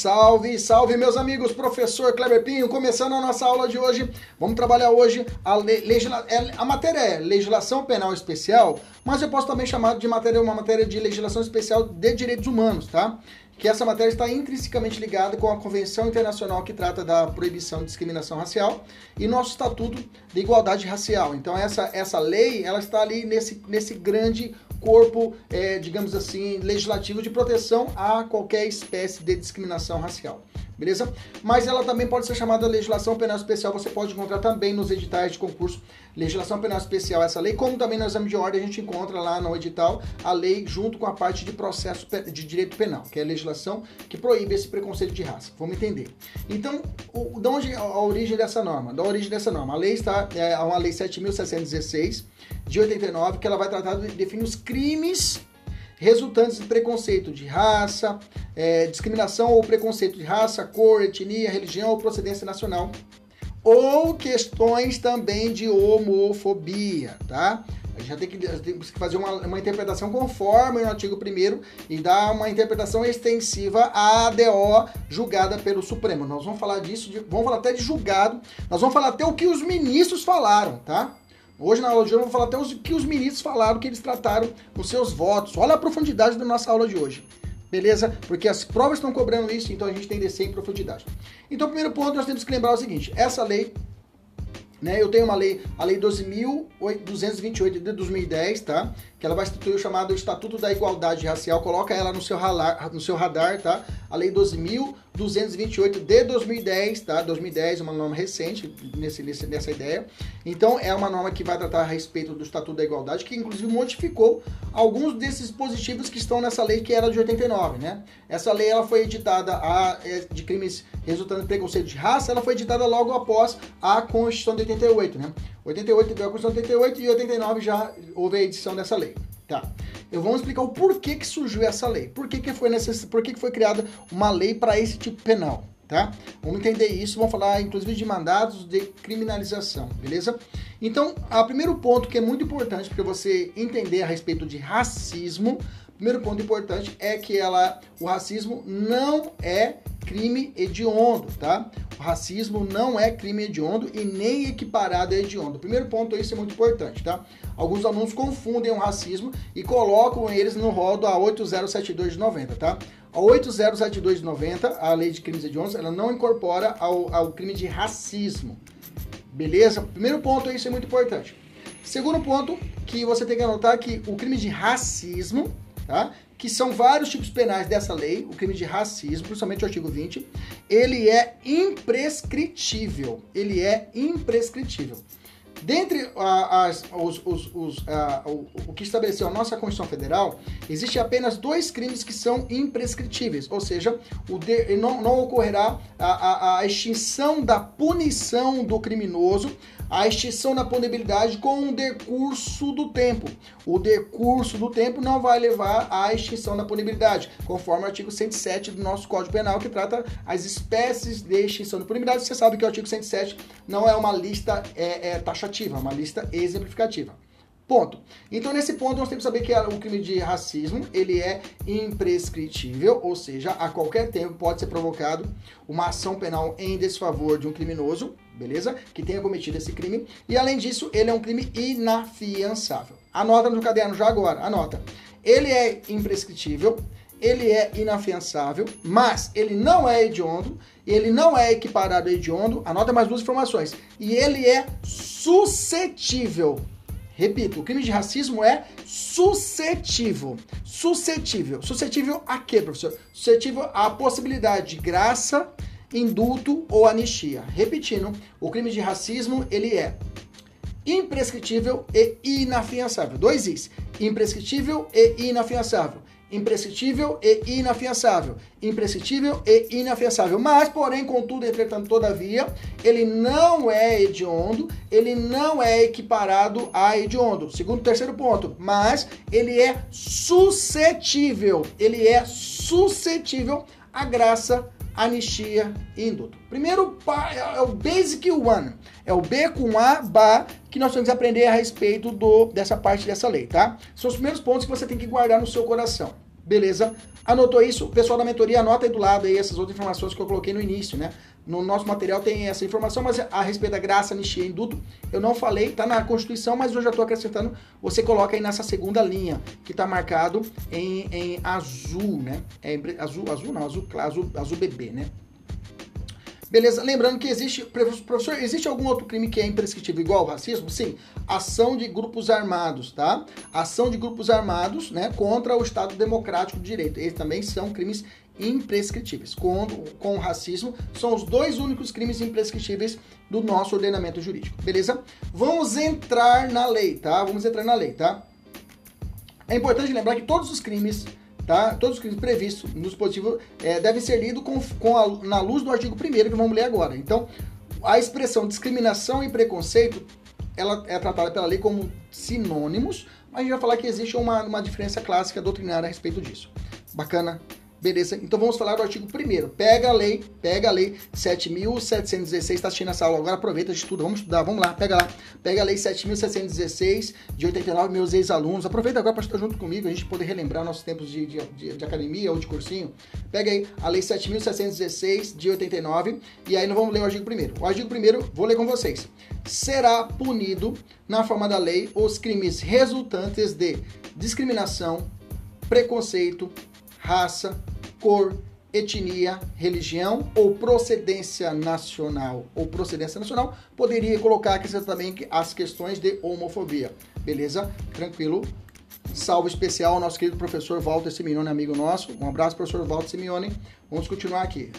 Salve, salve meus amigos, professor Kleber Pinho, começando a nossa aula de hoje. Vamos trabalhar hoje a, legisla... É, a matéria é legislação penal especial, mas eu posso também chamar de matéria uma matéria de legislação especial de direitos humanos, tá? Que essa matéria está intrinsecamente ligada com a Convenção Internacional que trata da proibição de discriminação racial e nosso Estatuto de Igualdade Racial. Então essa essa lei, ela está ali nesse nesse grande corpo, é, digamos assim, legislativo de proteção a qualquer espécie de discriminação racial. Beleza? Mas ela também pode ser chamada legislação penal especial, você pode encontrar também nos editais de concurso legislação penal especial, essa lei, como também no exame de ordem a gente encontra lá no edital a lei junto com a parte de processo de direito penal, que é a legislação que proíbe esse preconceito de raça. Vamos entender. Então, o, de onde a origem dessa norma? Da origem dessa norma. A lei está, é uma lei 7.716 de 89, que ela vai tratar de definir os crimes resultantes de preconceito de raça, é, discriminação ou preconceito de raça, cor, etnia, religião ou procedência nacional, ou questões também de homofobia, tá? A gente já tem que, tem que fazer uma, uma, interpretação conforme o artigo 1 e dar uma interpretação extensiva à ADO julgada pelo Supremo. Nós vamos falar disso, de, vamos falar até de julgado, nós vamos falar até o que os ministros falaram, tá? Hoje na aula de hoje eu vou falar até o que os ministros falaram, que eles trataram nos seus votos. Olha a profundidade da nossa aula de hoje. Beleza? Porque as provas estão cobrando isso, então a gente tem que descer em profundidade. Então, primeiro ponto, nós temos que lembrar o seguinte: essa lei né? Eu tenho uma lei, a Lei 12.228 de 2010, tá? Que ela vai instituir o chamado Estatuto da Igualdade Racial. Coloca ela no seu, radar, no seu radar, tá? A Lei 12.000 228 de 2010, tá? 2010 é uma norma recente nesse, nesse, nessa ideia. Então, é uma norma que vai tratar a respeito do Estatuto da Igualdade, que inclusive modificou alguns desses dispositivos que estão nessa lei que era de 89, né? Essa lei ela foi editada a, é, de crimes resultando de preconceito de raça, ela foi editada logo após a Constituição de 88, né? 88 deu a Constituição de 88 e 89 já houve a edição dessa lei, tá? eu vou explicar o porquê que surgiu essa lei. Por que, que foi necess... por que, que foi criada uma lei para esse tipo penal, tá? Vamos entender isso, vamos falar inclusive de mandados de criminalização, beleza? Então, o primeiro ponto que é muito importante para você entender a respeito de racismo, primeiro ponto importante é que ela, o racismo não é crime hediondo, tá? O racismo não é crime hediondo e nem equiparado a hediondo. Primeiro ponto, isso é muito importante, tá? Alguns alunos confundem o racismo e colocam eles no rol da 8072 de 90, tá? A 8072 de 90, a lei de crimes hediondos, ela não incorpora ao, ao crime de racismo. Beleza? Primeiro ponto, isso é muito importante. Segundo ponto, que você tem que anotar que o crime de racismo, tá? que são vários tipos penais dessa lei, o crime de racismo, principalmente o artigo 20, ele é imprescritível. Ele é imprescritível. Dentre as, os, os, os, o, o, que estabeleceu a nossa Constituição Federal, existe apenas dois crimes que são imprescritíveis, ou seja, de, não, não ocorrerá a, a, a extinção da punição do criminoso a extinção da punibilidade com o decurso do tempo. O decurso do tempo não vai levar à extinção da punibilidade, conforme o artigo 107 do nosso Código Penal, que trata as espécies de extinção da punibilidade. Você sabe que o artigo 107 não é uma lista é, é, taxativa, é uma lista exemplificativa. Ponto. Então, nesse ponto, nós temos que saber que o crime de racismo, ele é imprescritível, ou seja, a qualquer tempo pode ser provocado uma ação penal em desfavor de um criminoso, beleza? Que tenha cometido esse crime. E, além disso, ele é um crime inafiançável. Anota no caderno já agora, anota. Ele é imprescritível, ele é inafiançável, mas ele não é hediondo, ele não é equiparado a hediondo, anota mais duas informações, e ele é suscetível. Repito, o crime de racismo é suscetível. Suscetível. Suscetível a quê, professor? Suscetível à possibilidade de graça, indulto ou anistia. Repetindo, o crime de racismo, ele é imprescritível e inafiançável. Dois is. Imprescritível e inafiançável imprescritível e inafiançável. Imprescritível e inafiançável. Mas, porém, contudo, entretanto, todavia, ele não é hediondo, ele não é equiparado a hediondo. Segundo, terceiro ponto. Mas ele é suscetível. Ele é suscetível à graça anistia e indulto. Primeiro é o basic one, é o B com A, BA, que nós temos que aprender a respeito do, dessa parte dessa lei, tá? São os primeiros pontos que você tem que guardar no seu coração. Beleza? Anotou isso? Pessoal da mentoria anota aí do lado aí essas outras informações que eu coloquei no início, né? No nosso material tem essa informação, mas a respeito da graça, anistia e indulto, eu não falei, tá na Constituição, mas eu já estou acrescentando. Você coloca aí nessa segunda linha, que está marcado em, em azul, né? É, azul, azul não, azul, azul, azul bebê, né? Beleza? Lembrando que existe, professor, existe algum outro crime que é imprescritível igual ao racismo? Sim, ação de grupos armados, tá? Ação de grupos armados, né, contra o Estado Democrático de Direito. Eles também são crimes imprescritíveis. Com, com o racismo, são os dois únicos crimes imprescritíveis do nosso ordenamento jurídico, beleza? Vamos entrar na lei, tá? Vamos entrar na lei, tá? É importante lembrar que todos os crimes tá? Todos os crimes previstos no dispositivo é, devem ser lidos com, com na luz do artigo 1 que vamos ler agora. Então, a expressão discriminação e preconceito, ela é tratada pela lei como sinônimos, mas a gente vai falar que existe uma, uma diferença clássica doutrinária a respeito disso. Bacana? Beleza? Então vamos falar do artigo 1 Pega a lei, pega a lei 7.716, está assistindo essa aula agora, aproveita de estudo, vamos estudar, vamos lá, pega lá. Pega a lei 7.716 de 89, meus ex-alunos, aproveita agora para estar junto comigo, a gente poder relembrar nossos tempos de, de, de, de academia ou de cursinho. Pega aí a lei 7.716 de 89 e aí nós vamos ler o artigo 1 O artigo 1 vou ler com vocês. Será punido na forma da lei os crimes resultantes de discriminação, preconceito, raça, cor, etnia, religião ou procedência nacional ou procedência nacional, poderia colocar aqui também as questões de homofobia. Beleza? Tranquilo? Salve especial ao nosso querido professor Walter Simeone, amigo nosso. Um abraço, professor Walter Simeone. Vamos continuar aqui.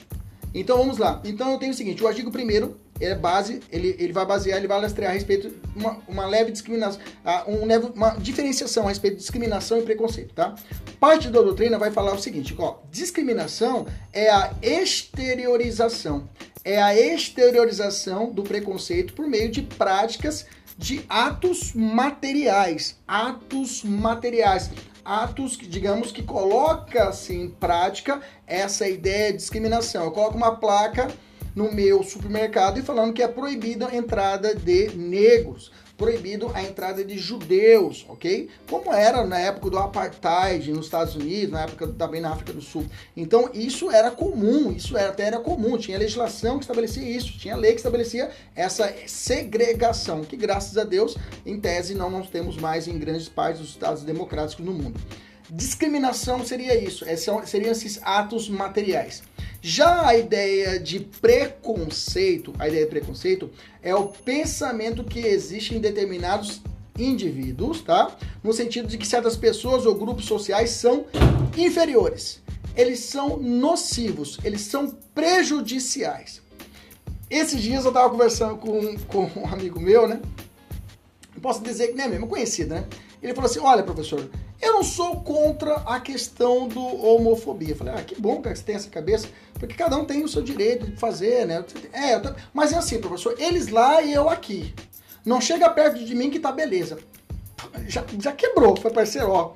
Então vamos lá. Então eu tenho o seguinte: o artigo 1 é base, ele, ele vai basear, ele vai lastrear a respeito uma, uma leve discriminação, um leve, uma diferenciação a respeito de discriminação e preconceito, tá? Parte da doutrina vai falar o seguinte, ó, discriminação é a exteriorização, é a exteriorização do preconceito por meio de práticas de atos materiais, atos materiais, atos, digamos, que coloca-se em prática essa ideia de discriminação. Eu coloco uma placa no meu supermercado e falando que é proibida a entrada de negros, proibido a entrada de judeus, ok? Como era na época do apartheid nos Estados Unidos, na época também na África do Sul. Então isso era comum, isso era, até era comum, tinha legislação que estabelecia isso, tinha lei que estabelecia essa segregação, que graças a Deus, em tese, não nós temos mais em grandes partes dos estados democráticos no mundo. Discriminação seria isso, seriam esses atos materiais. Já a ideia de preconceito, a ideia de preconceito é o pensamento que existe em determinados indivíduos, tá? No sentido de que certas pessoas ou grupos sociais são inferiores. Eles são nocivos, eles são prejudiciais. Esses dias eu estava conversando com, com um amigo meu, né? posso dizer que nem é mesmo conhecido, né? Ele falou assim: Olha, professor, eu não sou contra a questão do homofobia. Eu falei, ah, que bom que você tem essa cabeça, porque cada um tem o seu direito de fazer, né? É, tô... mas é assim, professor, eles lá e eu aqui. Não chega perto de mim que tá beleza. Já, já quebrou, foi parceiro, ó.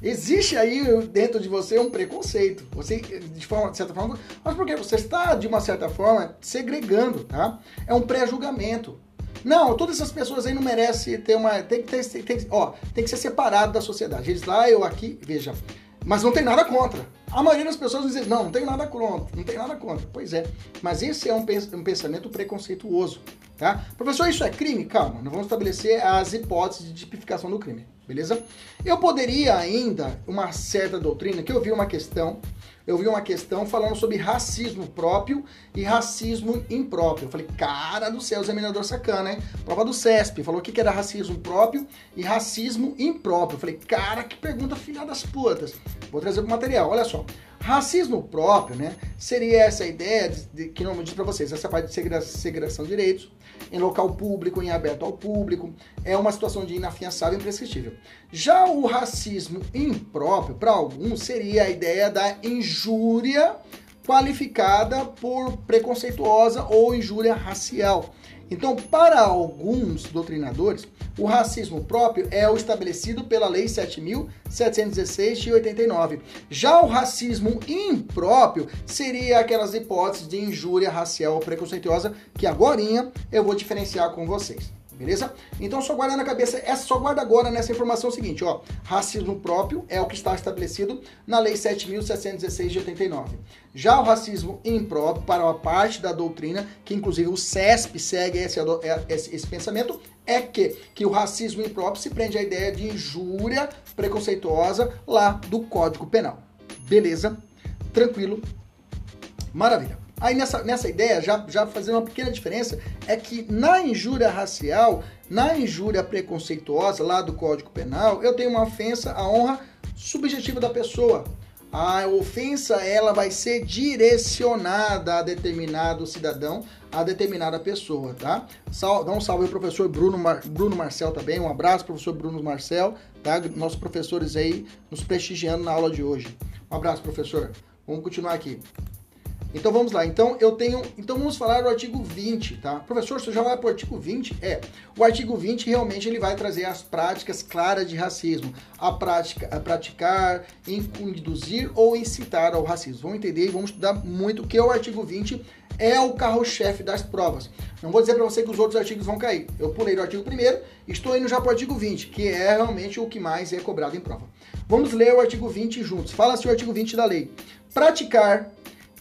Existe aí dentro de você um preconceito. Você, de, forma, de certa forma, mas porque você está, de uma certa forma, segregando, tá? É um pré-julgamento. Não, todas essas pessoas aí não merecem ter uma. Tem que, ter, tem, tem, ó, tem que ser separado da sociedade. Eles lá, eu aqui, veja. Mas não tem nada contra. A maioria das pessoas dizem, não, não tem nada contra, não tem nada contra. Pois é, mas esse é um, um pensamento preconceituoso, tá? Professor, isso é crime? Calma, nós vamos estabelecer as hipóteses de tipificação do crime. beleza? Eu poderia ainda, uma certa doutrina, que eu vi uma questão, eu vi uma questão falando sobre racismo próprio e racismo impróprio. Eu falei, cara do céu, examinador sacana, hein? Prova do CESP, falou o que era racismo próprio e racismo impróprio. Eu falei, cara, que pergunta filha das putas. Vou trazer o material, olha só. Racismo próprio, né? Seria essa ideia de, de, que não diz para vocês, essa parte de segregação de direitos em local público, em aberto ao público, é uma situação de inafiançável e imprescritível. Já o racismo impróprio, para alguns, seria a ideia da injúria qualificada por preconceituosa ou injúria racial. Então, para alguns doutrinadores, o racismo próprio é o estabelecido pela Lei 7.716 de 89. Já o racismo impróprio seria aquelas hipóteses de injúria racial preconceituosa que agora eu vou diferenciar com vocês beleza? Então só guarda na cabeça, essa só guarda agora nessa informação seguinte, ó, racismo próprio é o que está estabelecido na lei 7716 de 89. Já o racismo impróprio para uma parte da doutrina, que inclusive o CESP segue esse, esse, esse pensamento, é que, que o racismo impróprio se prende à ideia de injúria preconceituosa lá do Código Penal. Beleza? Tranquilo? Maravilha. Aí nessa, nessa ideia, já, já fazendo uma pequena diferença, é que na injúria racial, na injúria preconceituosa lá do Código Penal, eu tenho uma ofensa à honra subjetiva da pessoa. A ofensa ela vai ser direcionada a determinado cidadão, a determinada pessoa, tá? Sal, dá um salve ao professor Bruno, Mar, Bruno Marcel também, um abraço professor Bruno Marcel, tá? Nossos professores aí nos prestigiando na aula de hoje. Um abraço, professor. Vamos continuar aqui. Então vamos lá. Então eu tenho. Então vamos falar do artigo 20, tá? Professor, você já vai para o artigo 20? É. O artigo 20 realmente ele vai trazer as práticas claras de racismo. A prática, a praticar, induzir ou incitar ao racismo. Vamos entender e vamos estudar muito que é o artigo 20 é o carro-chefe das provas. Não vou dizer para você que os outros artigos vão cair. Eu pulei do artigo 1 estou indo já para o artigo 20, que é realmente o que mais é cobrado em prova. Vamos ler o artigo 20 juntos. Fala-se o artigo 20 da lei. Praticar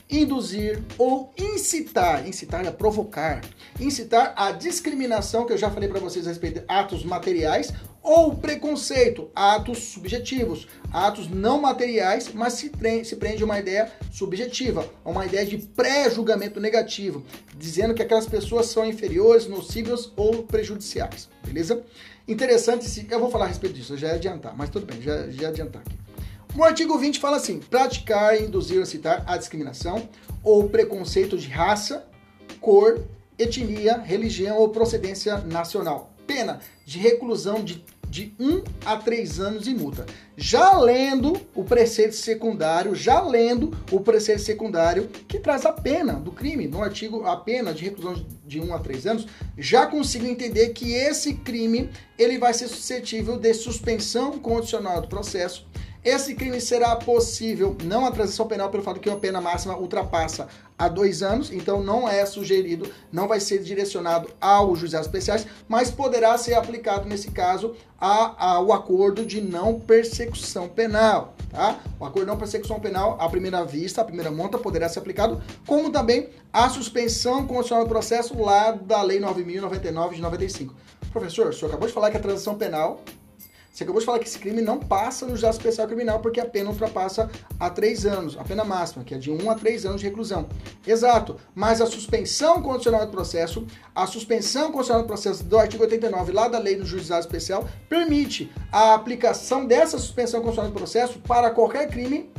induzir ou incitar, incitar a provocar, incitar a discriminação, que eu já falei para vocês a respeito de atos materiais, ou preconceito, atos subjetivos, atos não materiais, mas se, se prende uma ideia subjetiva, uma ideia de pré-julgamento negativo, dizendo que aquelas pessoas são inferiores, nocivas ou prejudiciais, beleza? Interessante, se, eu vou falar a respeito disso, já ia adiantar, mas tudo bem, já, já ia adiantar aqui. O artigo 20 fala assim: praticar, induzir ou citar a discriminação ou preconceito de raça, cor, etnia, religião ou procedência nacional. Pena de reclusão de, de 1 um a 3 anos e multa. Já lendo o preceito secundário, já lendo o preceito secundário que traz a pena do crime, no artigo a pena de reclusão de 1 um a 3 anos, já consigo entender que esse crime ele vai ser suscetível de suspensão condicional do processo esse crime será possível não a transição penal pelo fato que a pena máxima ultrapassa a dois anos, então não é sugerido, não vai ser direcionado aos juizados especiais, mas poderá ser aplicado nesse caso ao acordo de não persecução penal, tá? O acordo de não persecução penal, à primeira vista, à primeira monta, poderá ser aplicado, como também a suspensão condicional do processo lá da Lei 9.099 de 95. Professor, o senhor acabou de falar que a transição penal você acabou de falar que esse crime não passa no juizado especial criminal porque a pena ultrapassa a três anos, a pena máxima, que é de um a três anos de reclusão. Exato, mas a suspensão condicional do processo, a suspensão condicional do processo do artigo 89 lá da lei do juizado especial, permite a aplicação dessa suspensão condicional do processo para qualquer crime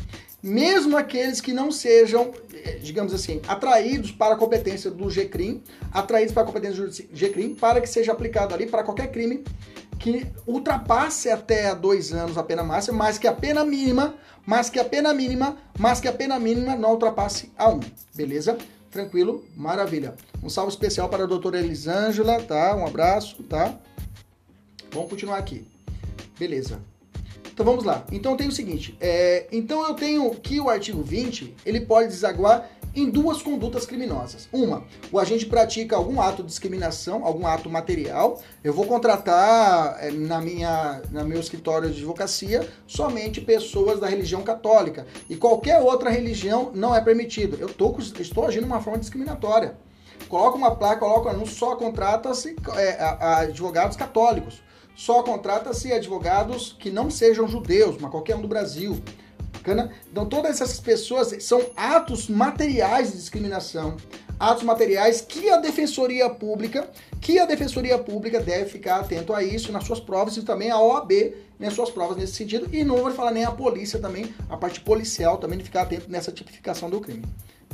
mesmo aqueles que não sejam, eh, digamos assim, atraídos para a competência do GCRIM, atraídos para a competência do GCRIM, para que seja aplicado ali para qualquer crime que ultrapasse até dois anos a pena máxima, mas que a pena mínima, mas que a pena mínima, mas que a pena mínima não ultrapasse a um, beleza? Tranquilo? Maravilha. Um salve especial para a doutora Elisângela, tá? Um abraço, tá? Vamos continuar aqui. Beleza. Então vamos lá. Então tem o seguinte, é, então eu tenho que o artigo 20, ele pode desaguar em duas condutas criminosas. Uma, o agente pratica algum ato de discriminação, algum ato material. Eu vou contratar eh, na minha, no meu escritório de advocacia somente pessoas da religião católica e qualquer outra religião não é permitido. Eu tô, estou agindo de uma forma discriminatória. Coloca uma placa, coloca não só contrata-se é, advogados católicos, só contrata-se advogados que não sejam judeus, mas qualquer um do Brasil. Bacana? Então todas essas pessoas são atos materiais de discriminação, atos materiais que a Defensoria Pública, que a Defensoria Pública deve ficar atento a isso nas suas provas e também a OAB nas suas provas nesse sentido. E não vou falar nem a polícia também, a parte policial também de ficar atento nessa tipificação do crime.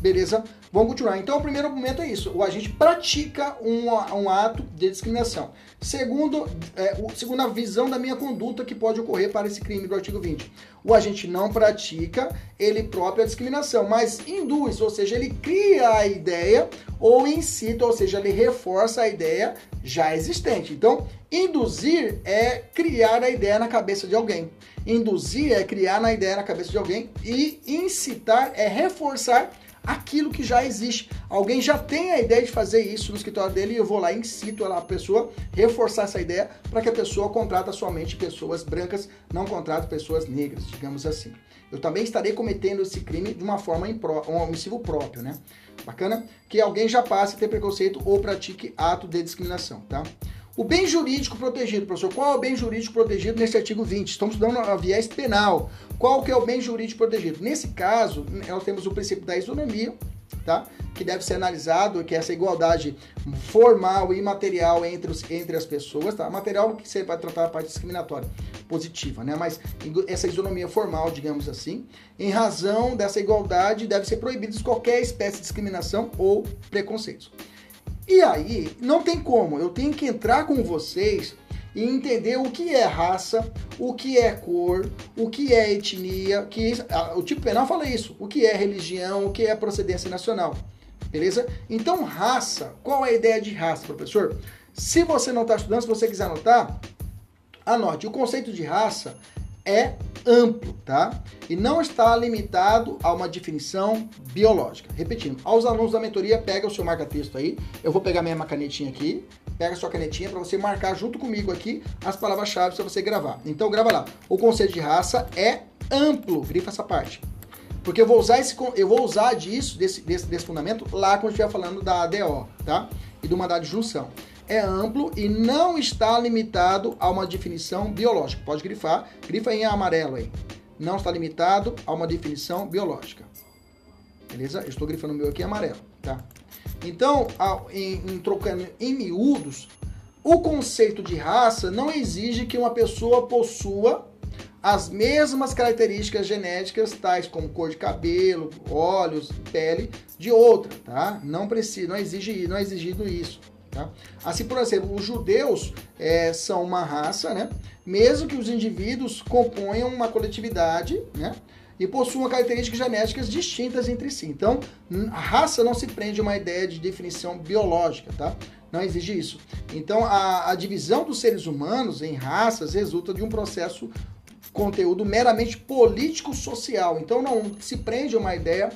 Beleza? Vamos continuar. Então, o primeiro momento é isso. O agente pratica um, um ato de discriminação. Segundo, é, o, segundo a visão da minha conduta que pode ocorrer para esse crime do artigo 20. O agente não pratica ele próprio a discriminação, mas induz, ou seja, ele cria a ideia ou incita, ou seja, ele reforça a ideia já existente. Então, induzir é criar a ideia na cabeça de alguém. Induzir é criar a ideia na cabeça de alguém e incitar é reforçar aquilo que já existe. Alguém já tem a ideia de fazer isso no escritório dele e eu vou lá e incito a pessoa reforçar essa ideia para que a pessoa contrata somente pessoas brancas, não contrate pessoas negras, digamos assim. Eu também estarei cometendo esse crime de uma forma um omissivo próprio, né? Bacana? Que alguém já passe a ter preconceito ou pratique ato de discriminação, tá? O bem jurídico protegido, professor, qual é o bem jurídico protegido nesse artigo 20? Estamos estudando a viés penal. Qual que é o bem jurídico protegido? Nesse caso, nós temos o princípio da isonomia, tá? Que deve ser analisado, que é essa igualdade formal e material entre, os, entre as pessoas, tá? Material que você vai tratar a parte discriminatória, positiva, né? Mas essa isonomia formal, digamos assim, em razão dessa igualdade, deve ser proibida qualquer espécie de discriminação ou preconceito. E aí, não tem como, eu tenho que entrar com vocês e entender o que é raça, o que é cor, o que é etnia, que o tipo penal fala isso, o que é religião, o que é procedência nacional. Beleza? Então, raça, qual é a ideia de raça, professor? Se você não está estudando, se você quiser anotar, anote. O conceito de raça é amplo, tá? E não está limitado a uma definição biológica. Repetindo, aos alunos da mentoria, pega o seu marca-texto aí. Eu vou pegar minha canetinha aqui. Pega a sua canetinha para você marcar junto comigo aqui as palavras-chave para você gravar. Então grava lá. O conceito de raça é amplo. Grifa essa parte. Porque eu vou usar esse eu vou usar disso, desse, desse, desse fundamento, lá quando estiver falando da ADO, tá? E do mandado de junção é amplo e não está limitado a uma definição biológica. Pode grifar, grifa em amarelo aí. Não está limitado a uma definição biológica. Beleza? Eu estou grifando o meu aqui em amarelo, tá? Então, em, em, trocando em miúdos, o conceito de raça não exige que uma pessoa possua as mesmas características genéticas, tais como cor de cabelo, olhos, pele, de outra, tá? Não precisa, não exige, não é exigido isso. Tá? Assim, por exemplo, os judeus é, são uma raça, né? mesmo que os indivíduos componham uma coletividade, né? e possuam características genéticas distintas entre si. Então, a raça não se prende a uma ideia de definição biológica, tá? Não exige isso. Então, a, a divisão dos seres humanos em raças resulta de um processo conteúdo meramente político-social. Então, não se prende a uma ideia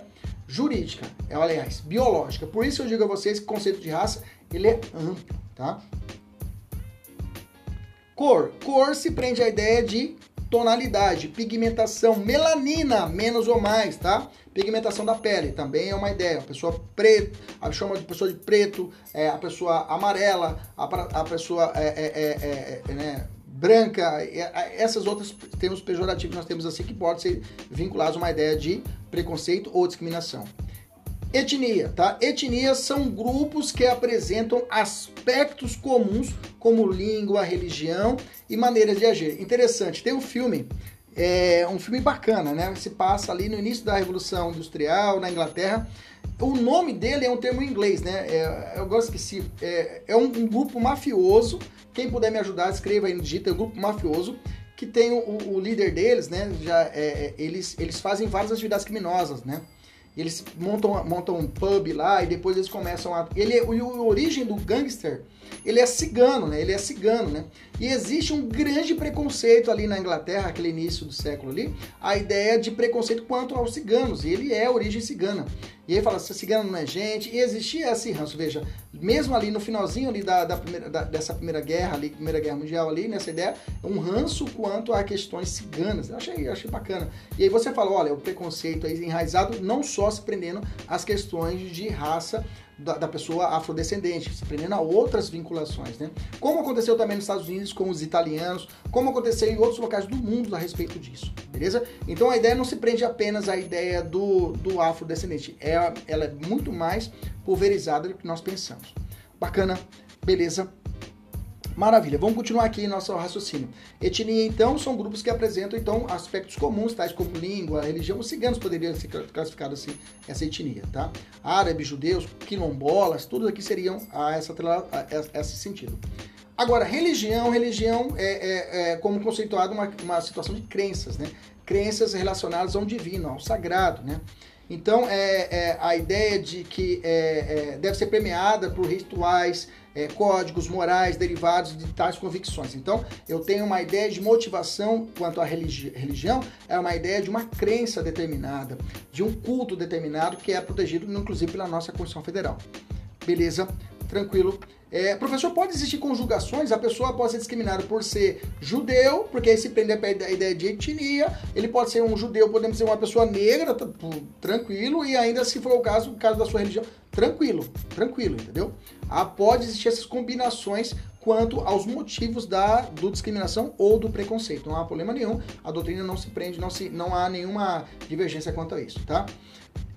jurídica, é, aliás, biológica. Por isso eu digo a vocês que o conceito de raça ele é amplo, tá? Cor. Cor se prende à ideia de tonalidade, pigmentação, melanina, menos ou mais, tá? Pigmentação da pele, também é uma ideia. A pessoa preta, a chama de pessoa de preto, é, a pessoa amarela, a, a pessoa é, é, é, é né, branca, essas outras termos pejorativos nós temos assim que podem ser vinculados a uma ideia de preconceito ou discriminação. Etnia, tá? Etnias são grupos que apresentam aspectos comuns como língua, religião e maneiras de agir. Interessante, tem um filme, é um filme bacana, né? Se passa ali no início da Revolução Industrial na Inglaterra. O nome dele é um termo em inglês, né? É, eu gosto esqueci. É, é um, um, grupo mafioso. Quem puder me ajudar, escreva aí no digita, é um grupo mafioso que tem o, o líder deles, né? Já é, é eles eles fazem várias atividades criminosas, né? Eles montam, montam um pub lá e depois eles começam a. Ele, é, o, origem do gangster, ele é cigano, né? Ele é cigano, né? E existe um grande preconceito ali na Inglaterra, aquele início do século ali, a ideia de preconceito quanto aos ciganos. Ele é origem cigana. E ele fala, se cigano não é gente. E existia esse ranço, veja, mesmo ali no finalzinho ali da, da primeira, da, dessa primeira guerra ali, primeira guerra mundial ali, nessa ideia, um ranço quanto a questões ciganas. Eu achei, achei bacana. E aí você fala, olha, o preconceito aí enraizado não só se prendendo às questões de raça da, da, pessoa afrodescendente, se prendendo a outras vinculações, né? Como aconteceu também nos Estados Unidos com os italianos, como aconteceu em outros locais do mundo a respeito disso, beleza? Então a ideia não se prende apenas à ideia do, do afrodescendente, é, ela é muito mais pulverizada do que nós pensamos. Bacana, beleza? Maravilha, vamos continuar aqui nosso raciocínio. Etnia, então, são grupos que apresentam então aspectos comuns, tais como língua, religião. Os ciganos poderiam ser classificados assim, essa etnia, tá? Árabes, judeus, quilombolas, todos aqui seriam a, essa, a, esse sentido. Agora, religião, religião é, é, é como conceituado uma, uma situação de crenças, né? Crenças relacionadas ao divino, ao sagrado, né? Então, é, é, a ideia de que é, é, deve ser premiada por rituais, é, códigos morais derivados de tais convicções. Então, eu tenho uma ideia de motivação quanto à religi religião, é uma ideia de uma crença determinada, de um culto determinado que é protegido, inclusive, pela nossa Constituição Federal. Beleza? Tranquilo. É, professor, pode existir conjugações? A pessoa pode ser discriminada por ser judeu, porque aí se prende a ideia de etnia. Ele pode ser um judeu, podemos ser uma pessoa negra, tranquilo, e ainda se for o caso, o caso da sua religião, tranquilo, tranquilo, entendeu? Ah, pode existir essas combinações quanto aos motivos da do discriminação ou do preconceito. Não há problema nenhum, a doutrina não se prende, não, se, não há nenhuma divergência quanto a isso, tá?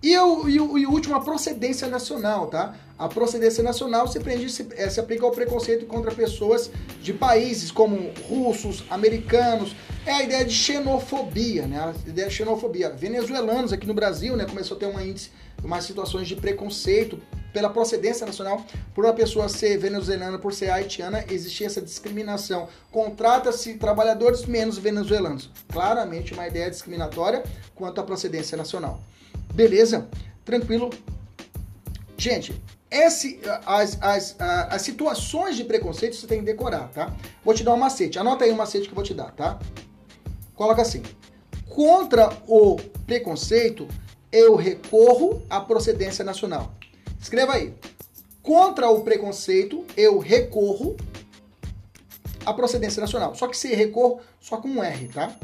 E o, e, o, e o último, a procedência nacional, tá? A procedência nacional se, prende, se, é, se aplica ao preconceito contra pessoas de países como russos, americanos. É a ideia de xenofobia, né? A ideia de xenofobia. Venezuelanos aqui no Brasil, né? Começou a ter uma índice, umas situações de preconceito pela procedência nacional, por uma pessoa ser venezuelana, por ser haitiana, existia essa discriminação. Contrata-se trabalhadores menos venezuelanos. Claramente uma ideia discriminatória quanto à procedência nacional. Beleza? Tranquilo? Gente, esse, as, as, as, situações de preconceito você tem que decorar, tá? Vou te dar um macete. Anota aí um macete que eu vou te dar, tá? Coloca assim. Contra o preconceito, eu recorro à procedência nacional. Escreva aí. Contra o preconceito, eu recorro à procedência nacional. Só que se recorro só com um R, tá?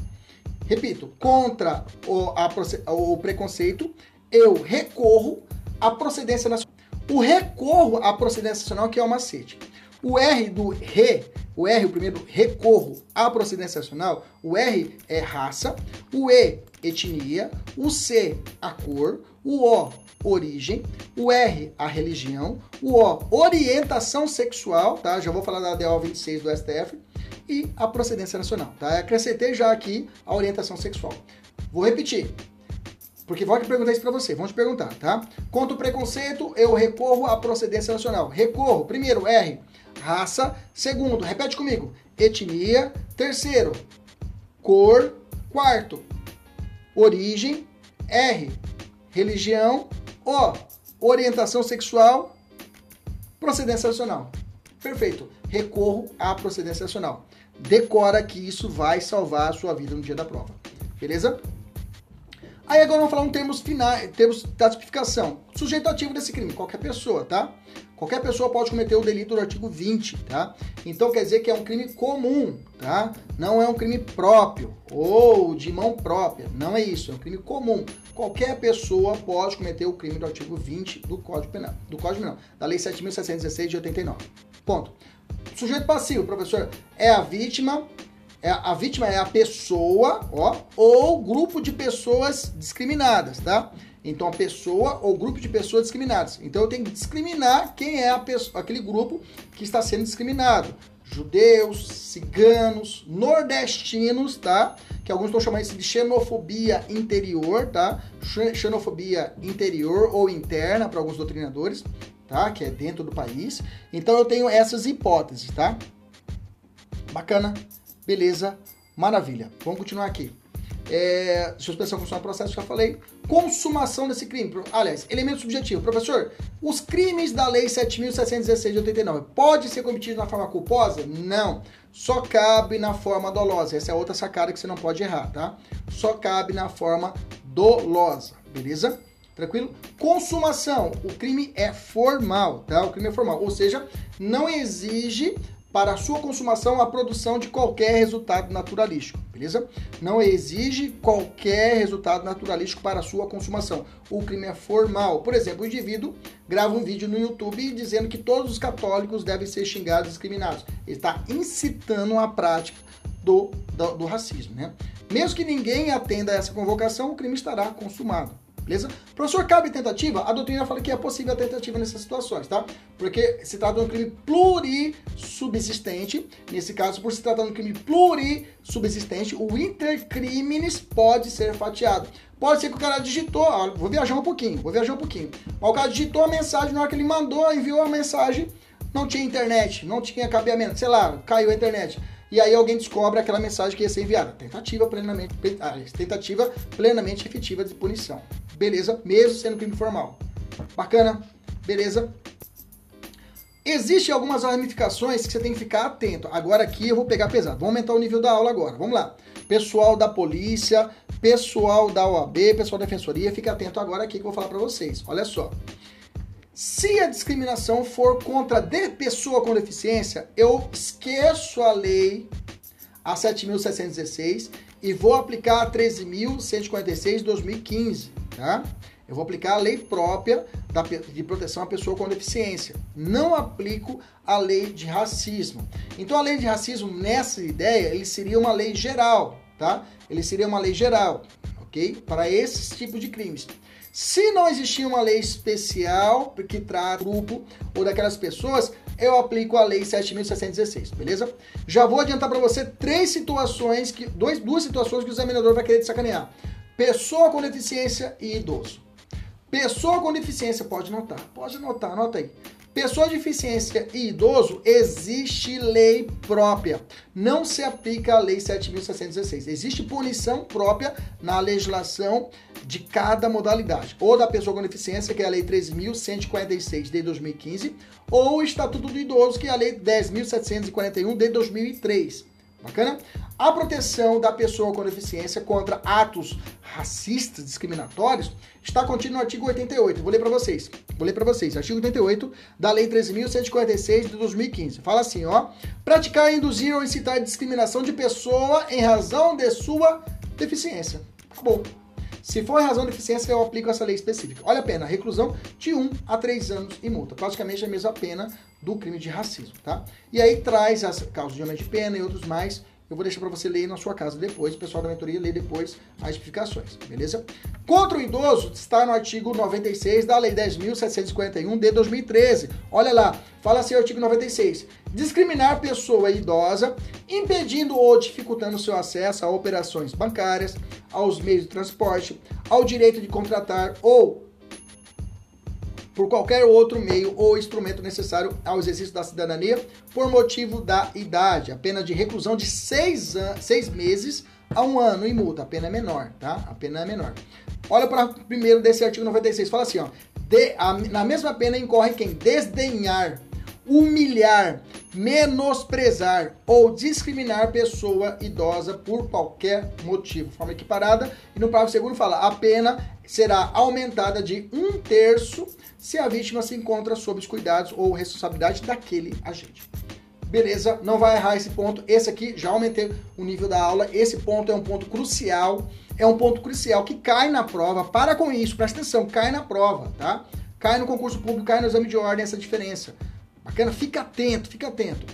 Repito, contra o, a, o preconceito, eu recorro à procedência nacional. O recorro à procedência nacional que é o macete. O R do re, o R, o primeiro, recorro à procedência nacional, o R é raça, o E, etnia, o C, a cor, o O, origem, o R, a religião, o O, orientação sexual, tá? Já vou falar da DO 26 do STF, e a procedência nacional. Tá? Acrescentei já aqui a orientação sexual. Vou repetir, porque vou perguntar isso para você. Vamos te perguntar, tá? Contra o preconceito, eu recorro à procedência nacional. Recorro, primeiro, R, raça. Segundo, repete comigo, etnia. Terceiro, cor. Quarto, origem. R, religião. O, orientação sexual. Procedência nacional. Perfeito. Recorro à procedência nacional decora que isso vai salvar a sua vida no dia da prova. Beleza? Aí agora vamos falar um termos finais, termos da tipificação. Sujeito ativo desse crime, qualquer pessoa, tá? Qualquer pessoa pode cometer o delito do artigo 20, tá? Então quer dizer que é um crime comum, tá? Não é um crime próprio ou de mão própria. Não é isso, é um crime comum. Qualquer pessoa pode cometer o crime do artigo 20 do Código Penal, do Código Penal, da Lei 7.716 de 89. Ponto. Sujeito passivo, professor, é a vítima, é, a vítima é a pessoa, ó, ou grupo de pessoas discriminadas, tá? Então, a pessoa ou grupo de pessoas discriminadas. Então, eu tenho que discriminar quem é pessoa, aquele grupo que está sendo discriminado. Judeus, ciganos, nordestinos, tá? Que alguns estão chamando isso de xenofobia interior, tá? Xenofobia interior ou interna para alguns doutrinadores tá? Que é dentro do país. Então eu tenho essas hipóteses, tá? Bacana, beleza, maravilha. Vamos continuar aqui. É, suspensão funcional processo, já falei. Consumação desse crime. Aliás, elemento subjetivo. Professor, os crimes da Lei 7.716 de 89 pode ser cometido na forma culposa? Não. Só cabe na forma dolosa. Essa é outra sacada que você não pode errar, tá? Só cabe na forma dolosa, beleza? Tranquilo? Consumação. O crime é formal, tá? O crime é formal. Ou seja, não exige para sua consumação a produção de qualquer resultado naturalístico, beleza? Não exige qualquer resultado naturalístico para sua consumação. O crime é formal. Por exemplo, o indivíduo grava um vídeo no YouTube dizendo que todos os católicos devem ser xingados e discriminados. Ele está incitando a prática do, do, do racismo, né? Mesmo que ninguém atenda a essa convocação, o crime estará consumado. Beleza? Professor, cabe tentativa? A doutrina fala que é possível a tentativa nessas situações, tá? Porque se trata de um crime plurissubsistente. Nesse caso, por se tratar de um crime plurissubsistente, o intercrimes pode ser fatiado. Pode ser que o cara digitou, ó, vou viajar um pouquinho, vou viajar um pouquinho. Mas o cara digitou a mensagem, na hora que ele mandou, enviou a mensagem, não tinha internet, não tinha cabeamento, sei lá, caiu a internet e aí alguém descobre aquela mensagem que ia ser enviada. Tentativa plenamente, ah, tentativa plenamente efetiva de punição. Beleza? Mesmo sendo crime formal. Bacana? Beleza? Existem algumas ramificações que você tem que ficar atento. Agora aqui eu vou pegar pesado. Vamos aumentar o nível da aula agora. Vamos lá. Pessoal da polícia, pessoal da OAB, pessoal da defensoria, fica atento agora aqui que eu vou falar para vocês. Olha só. Se a discriminação for contra de pessoa com deficiência, eu esqueço a lei a 7.716 e vou aplicar a 13.146 de 2015, tá? Eu vou aplicar a lei própria da, de proteção à pessoa com deficiência. Não aplico a lei de racismo. Então a lei de racismo, nessa ideia, ele seria uma lei geral, tá? Ele seria uma lei geral, ok? Para esses tipos de crimes. Se não existir uma lei especial que trata o grupo ou daquelas pessoas, eu aplico a lei 7.616, beleza? Já vou adiantar para você três situações, que, dois, duas situações que o examinador vai querer te sacanear. Pessoa com deficiência e idoso. Pessoa com deficiência, pode notar, pode anotar, anota aí. Pessoa de deficiência e idoso, existe lei própria. Não se aplica a lei 7.616. Existe punição própria na legislação de cada modalidade. Ou da pessoa com deficiência, que é a lei 3.146 de 2015, ou o Estatuto do Idoso, que é a lei 10.741 de 2003. Bacana? A proteção da pessoa com deficiência contra atos racistas, discriminatórios, está contida no artigo 88. Vou ler para vocês. Vou ler para vocês. Artigo 88 da Lei 13.146 de 2015. Fala assim, ó: praticar, induzir ou incitar discriminação de pessoa em razão de sua deficiência. Acabou. Se for em razão de deficiência, eu aplico essa lei específica. Olha a pena, reclusão de 1 a 3 anos e multa. Praticamente a mesma pena do crime de racismo, tá? E aí traz as causas de aumento de pena e outros mais eu vou deixar para você ler na sua casa depois, o pessoal da mentoria lê depois as explicações, beleza? Contra o idoso está no artigo 96 da Lei 10.741 de 2013. Olha lá, fala assim o artigo 96. Discriminar pessoa idosa, impedindo ou dificultando seu acesso a operações bancárias, aos meios de transporte, ao direito de contratar ou por qualquer outro meio ou instrumento necessário ao exercício da cidadania por motivo da idade. A pena de reclusão de seis, seis meses a um ano e multa. A pena é menor, tá? A pena é menor. Olha para o primeiro desse artigo 96. Fala assim, ó. De, a, na mesma pena incorre quem desdenhar, humilhar, menosprezar ou discriminar pessoa idosa por qualquer motivo. Forma equiparada. E no parágrafo segundo fala: a pena será aumentada de um terço se a vítima se encontra sob os cuidados ou responsabilidade daquele agente. Beleza, não vai errar esse ponto. Esse aqui já aumentei o nível da aula. Esse ponto é um ponto crucial. É um ponto crucial que cai na prova. Para com isso, presta atenção, cai na prova, tá? Cai no concurso público, cai no exame de ordem essa diferença. Bacana? Fica atento, fica atento.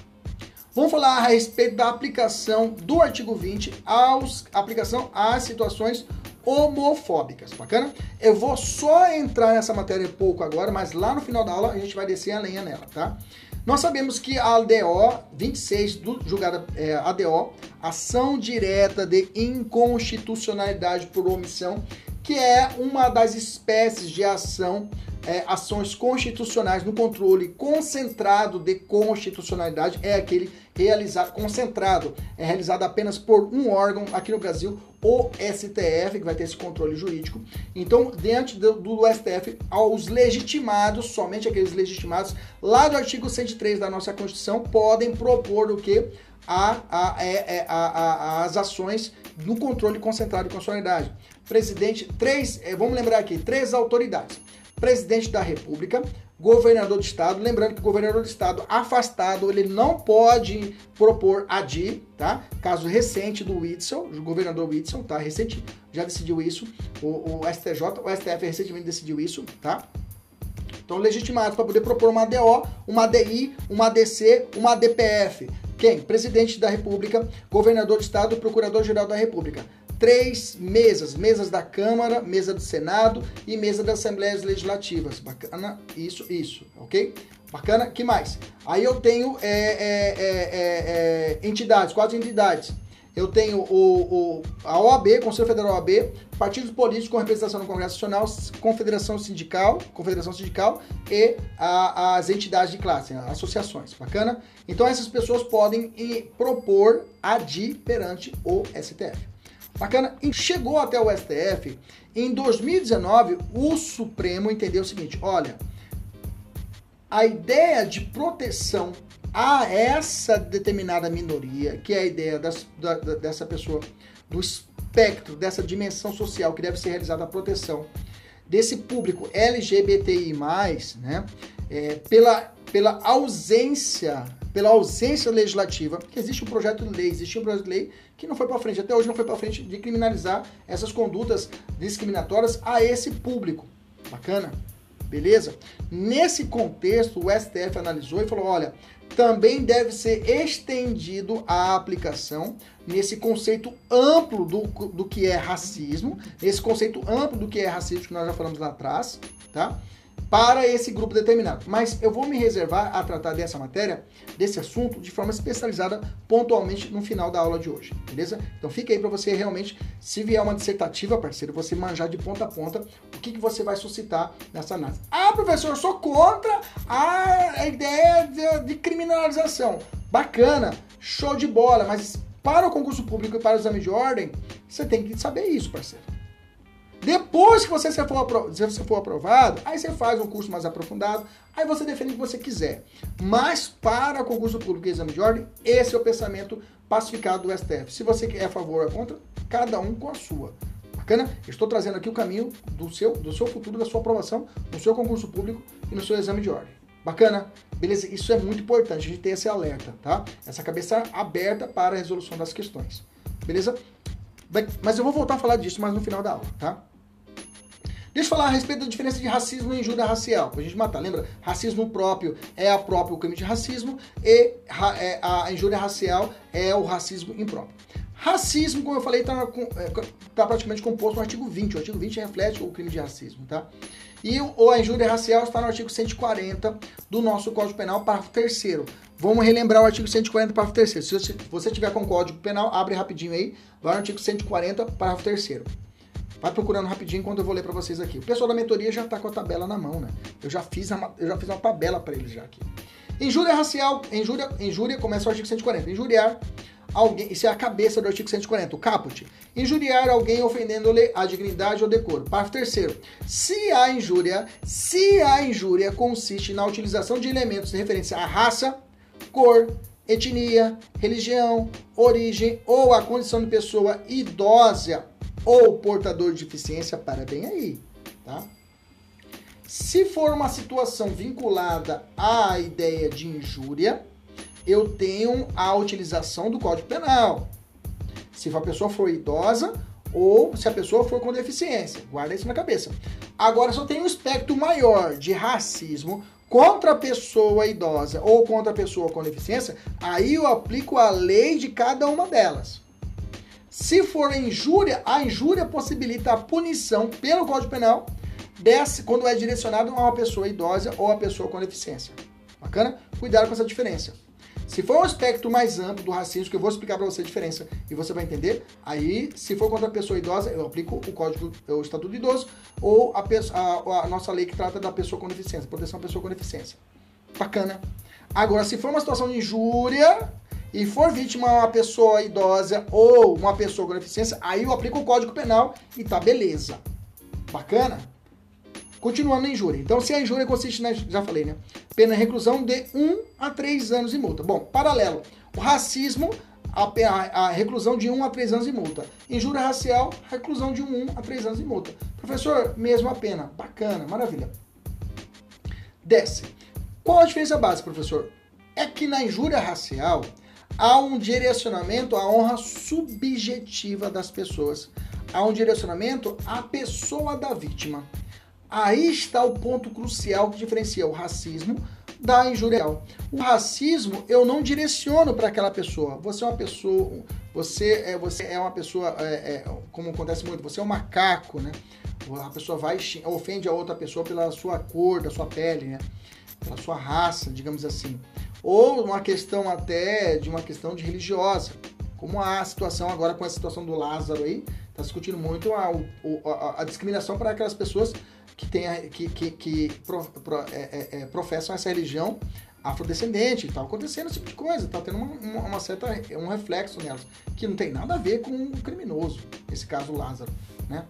Vamos falar a respeito da aplicação do artigo 20 aos aplicação às situações homofóbicas, bacana? Eu vou só entrar nessa matéria pouco agora, mas lá no final da aula a gente vai descer a lenha nela, tá? Nós sabemos que a ADO 26 do julgada é, ADO, ação direta de inconstitucionalidade por omissão, que é uma das espécies de ação é, ações constitucionais no controle concentrado de constitucionalidade é aquele realizado concentrado, é realizado apenas por um órgão aqui no Brasil, o STF, que vai ter esse controle jurídico. Então, diante do, do STF, aos legitimados, somente aqueles legitimados, lá do artigo 103 da nossa Constituição, podem propor o que? A, a, é, é, a, a, as ações no controle concentrado de constitucionalidade. Presidente, três, é, vamos lembrar aqui, três autoridades presidente da República, governador do estado. Lembrando que o governador do estado afastado, ele não pode propor ADI, tá? Caso recente do Whitson, o governador Whitson, tá? Recente, já decidiu isso. O, o STJ, o STF recentemente decidiu isso, tá? Então, legitimados para poder propor uma DO, uma DI, uma DC, uma DPF. Quem? Presidente da República, governador do Estado, procurador-geral da República. Três mesas, mesas da Câmara, mesa do Senado e mesa das Assembleias Legislativas. Bacana, isso, isso, ok? Bacana, que mais? Aí eu tenho é, é, é, entidades, quatro entidades eu tenho o, o, a OAB, Conselho Federal OAB, partidos políticos com representação no Congresso Nacional, Confederação Sindical, Confederação Sindical e a, as entidades de classe, associações. Bacana? Então essas pessoas podem propor ADI perante o STF. Bacana? E chegou até o STF. Em 2019, o Supremo entendeu o seguinte: olha, a ideia de proteção a essa determinada minoria, que é a ideia das, da, dessa pessoa, do espectro, dessa dimensão social que deve ser realizada a proteção desse público LGBTI+, né, é, pela, pela ausência pela ausência legislativa, que existe um projeto de lei, existe um projeto de lei que não foi para frente, até hoje não foi para frente de criminalizar essas condutas discriminatórias a esse público. Bacana? Beleza? Nesse contexto, o STF analisou e falou: olha, também deve ser estendido a aplicação nesse conceito amplo do, do que é racismo, nesse conceito amplo do que é racismo que nós já falamos lá atrás, tá? Para esse grupo determinado. Mas eu vou me reservar a tratar dessa matéria, desse assunto, de forma especializada, pontualmente no final da aula de hoje, beleza? Então fica aí para você realmente, se vier uma dissertativa, parceiro, você manjar de ponta a ponta o que, que você vai suscitar nessa análise. Ah, professor, eu sou contra a ideia de, de criminalização. Bacana, show de bola, mas para o concurso público e para o exame de ordem, você tem que saber isso, parceiro. Depois que você for, você for aprovado, aí você faz um curso mais aprofundado, aí você defende o que você quiser. Mas para concurso público e exame de ordem, esse é o pensamento pacificado do STF. Se você é a favor ou contra, cada um com a sua. Bacana? Estou trazendo aqui o caminho do seu, do seu futuro, da sua aprovação no seu concurso público e no seu exame de ordem. Bacana? Beleza? Isso é muito importante, a gente ter esse alerta, tá? Essa cabeça aberta para a resolução das questões. Beleza? Mas eu vou voltar a falar disso mais no final da aula, tá? Deixa eu falar a respeito da diferença de racismo e injúria racial, pra gente matar. Lembra? Racismo próprio é a próprio crime de racismo e é, a injúria racial é o racismo impróprio. Racismo, como eu falei, está é, tá praticamente composto no artigo 20. O artigo 20 reflete o crime de racismo, tá? E o, a injúria racial está no artigo 140 do nosso Código Penal, parágrafo 3 Vamos relembrar o artigo 140, parágrafo 3 Se você tiver com o Código Penal, abre rapidinho aí, vai no artigo 140, parágrafo 3 Vai procurando rapidinho enquanto eu vou ler para vocês aqui. O pessoal da mentoria já tá com a tabela na mão, né? Eu já fiz, a, eu já fiz uma tabela para eles já aqui. Injúria racial, injúria, injúria começa o artigo 140. Injuriar alguém, isso é a cabeça do artigo 140, o caput. Injuriar alguém ofendendo-lhe a dignidade ou decoro. Parágrafo terceiro. Se a injúria, se a injúria consiste na utilização de elementos de referência à raça, cor, etnia, religião, origem ou a condição de pessoa idosa ou portador de deficiência, para bem aí, tá? Se for uma situação vinculada à ideia de injúria, eu tenho a utilização do Código Penal. Se a pessoa for idosa ou se a pessoa for com deficiência. Guarda isso na cabeça. Agora, eu tenho um espectro maior de racismo contra a pessoa idosa ou contra a pessoa com deficiência, aí eu aplico a lei de cada uma delas. Se for injúria, a injúria possibilita a punição pelo Código Penal desse, quando é direcionado a uma pessoa idosa ou a pessoa com deficiência. Bacana? Cuidado com essa diferença. Se for um aspecto mais amplo do racismo, que eu vou explicar para você a diferença e você vai entender, aí, se for contra a pessoa idosa, eu aplico o código, o Estatuto do Idoso ou a, a, a nossa lei que trata da pessoa com deficiência, proteção à pessoa com deficiência. Bacana. Agora, se for uma situação de injúria, e for vítima uma pessoa idosa ou uma pessoa com deficiência, aí eu aplico o Código Penal e tá beleza. Bacana? Continuando na injúria. Então, se a injúria consiste na. Já falei, né? Pena de reclusão de 1 a 3 anos e multa. Bom, paralelo. O racismo, a, a, a, reclusão de 1 a 3 anos e multa. Injúria racial, reclusão de 1 a 3 anos e multa. Professor, mesmo a pena. Bacana, maravilha. desce. Qual a diferença básica, professor? É que na injúria racial há um direcionamento à honra subjetiva das pessoas. Há um direcionamento à pessoa da vítima. Aí está o ponto crucial que diferencia o racismo da injúria. O racismo eu não direciono para aquela pessoa. Você é uma pessoa, você é, você é uma pessoa, é, é, como acontece muito, você é um macaco, né? A pessoa vai ofende a outra pessoa pela sua cor, da sua pele, né? Pela sua raça, digamos assim. Ou uma questão até de uma questão de religiosa, como a situação agora com a situação do Lázaro aí, está discutindo muito a, a, a discriminação para aquelas pessoas que, tem, que, que, que pro, pro, é, é, é, professam essa religião afrodescendente, está acontecendo esse tipo de coisa, está tendo uma, uma, certa, um reflexo nelas, que não tem nada a ver com um criminoso, esse caso Lázaro, né?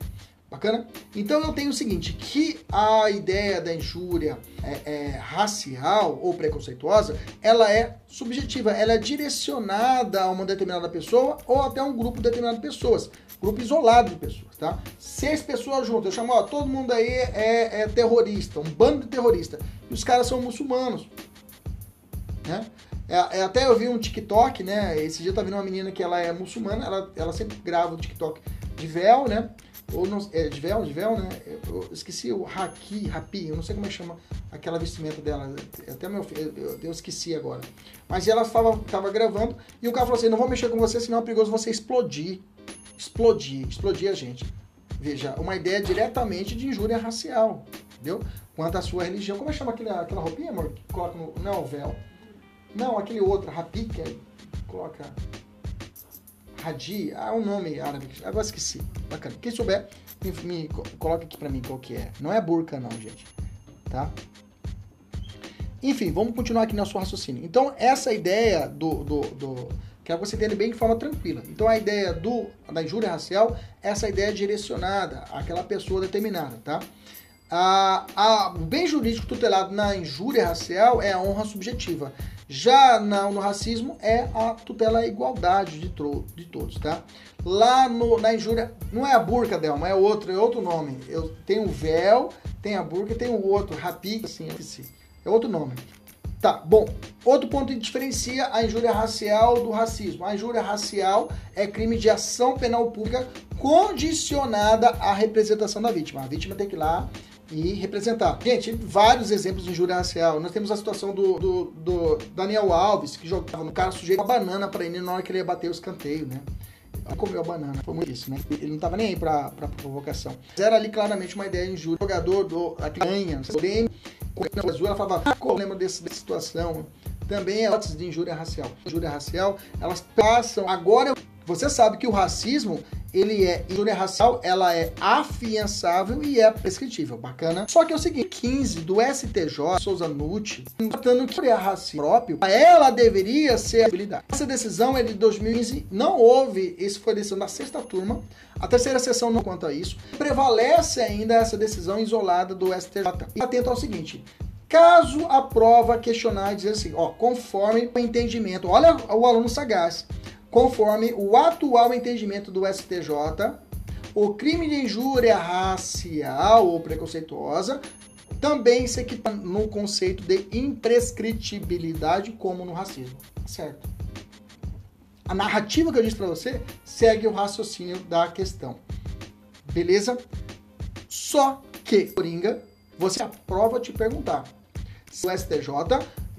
Bacana? Então eu tenho o seguinte, que a ideia da injúria é, é, racial ou preconceituosa, ela é subjetiva, ela é direcionada a uma determinada pessoa ou até um grupo determinado de pessoas grupo isolado de pessoas, tá? Seis pessoas juntas, eu chamo, ó, todo mundo aí é, é terrorista, um bando de terrorista. E os caras são muçulmanos, né? É, é, até eu vi um TikTok, né? Esse dia tá vindo uma menina que ela é muçulmana, ela, ela sempre grava o TikTok de véu, né? Ou não, é, de véu, de véu, né? Eu esqueci o haki, rapi, eu não sei como é que chama aquela vestimenta dela. Até meu eu, eu esqueci agora. Mas ela estava tava gravando e o cara falou assim: não vou mexer com você, senão é perigoso você explodir explodir, explodir a gente. Veja, uma ideia diretamente de injúria racial, entendeu? Quanto à sua religião. Como é que chama aquela, aquela roupinha, amor? Que coloca no. Não, véu. Não, aquele outro, rapi, que é, coloca. Hadi, ah, um nome árabe, agora esqueci. Bacana. Quem souber, me, me aqui pra mim qual que é. Não é burca, não, gente. Tá? Enfim, vamos continuar aqui no seu raciocínio. Então, essa ideia do, do, do Quero que você entenda bem de forma tranquila. Então a ideia do, da injúria racial é essa ideia direcionada àquela pessoa determinada, tá? A, a, o bem jurídico tutelado na injúria racial é a honra subjetiva. Já na, no racismo é a tutela à igualdade de, tro, de todos, tá? Lá no, na injúria, não é a burca, Delma, é outro, é outro nome. Eu tenho o véu, tem a burca tem o outro, rapi, assim, é outro nome. Tá, bom. Outro ponto que diferencia a injúria racial do racismo. A injúria racial é crime de ação penal pública condicionada à representação da vítima. A vítima tem que ir lá e representar. Gente, vários exemplos de injúria racial. Nós temos a situação do, do, do Daniel Alves, que jogava no cara sujeito uma banana para ele na hora que ele ia bater o escanteio, né? Ele comeu a banana, foi muito isso, né? Ele não tava nem aí pra, pra provocação. Era ali claramente uma ideia de injúria. O jogador do a ganha, o azul, ela falava, ah, qual lembra dessa situação? Também é antes de injúria racial. Injúria racial, elas passam. Agora, você sabe que o racismo, ele é injúria racial, ela é afiançável e é prescritível. Bacana. Só que é o seguinte, 15 do STJ, Souza Nutti, tratando que é racismo próprio, ela deveria ser a habilidade. Essa decisão é de 2015, não houve, isso foi a decisão da sexta turma, a terceira sessão não quanto a isso. Prevalece ainda essa decisão isolada do STJ. E atento ao seguinte, Caso a prova questionar e dizer assim, ó, conforme o entendimento, olha o aluno sagaz, conforme o atual entendimento do STJ, o crime de injúria racial ou preconceituosa também se equipa no conceito de imprescritibilidade como no racismo, certo? A narrativa que eu disse para você segue o raciocínio da questão. Beleza? Só que, Coringa, você aprova te perguntar se o STJ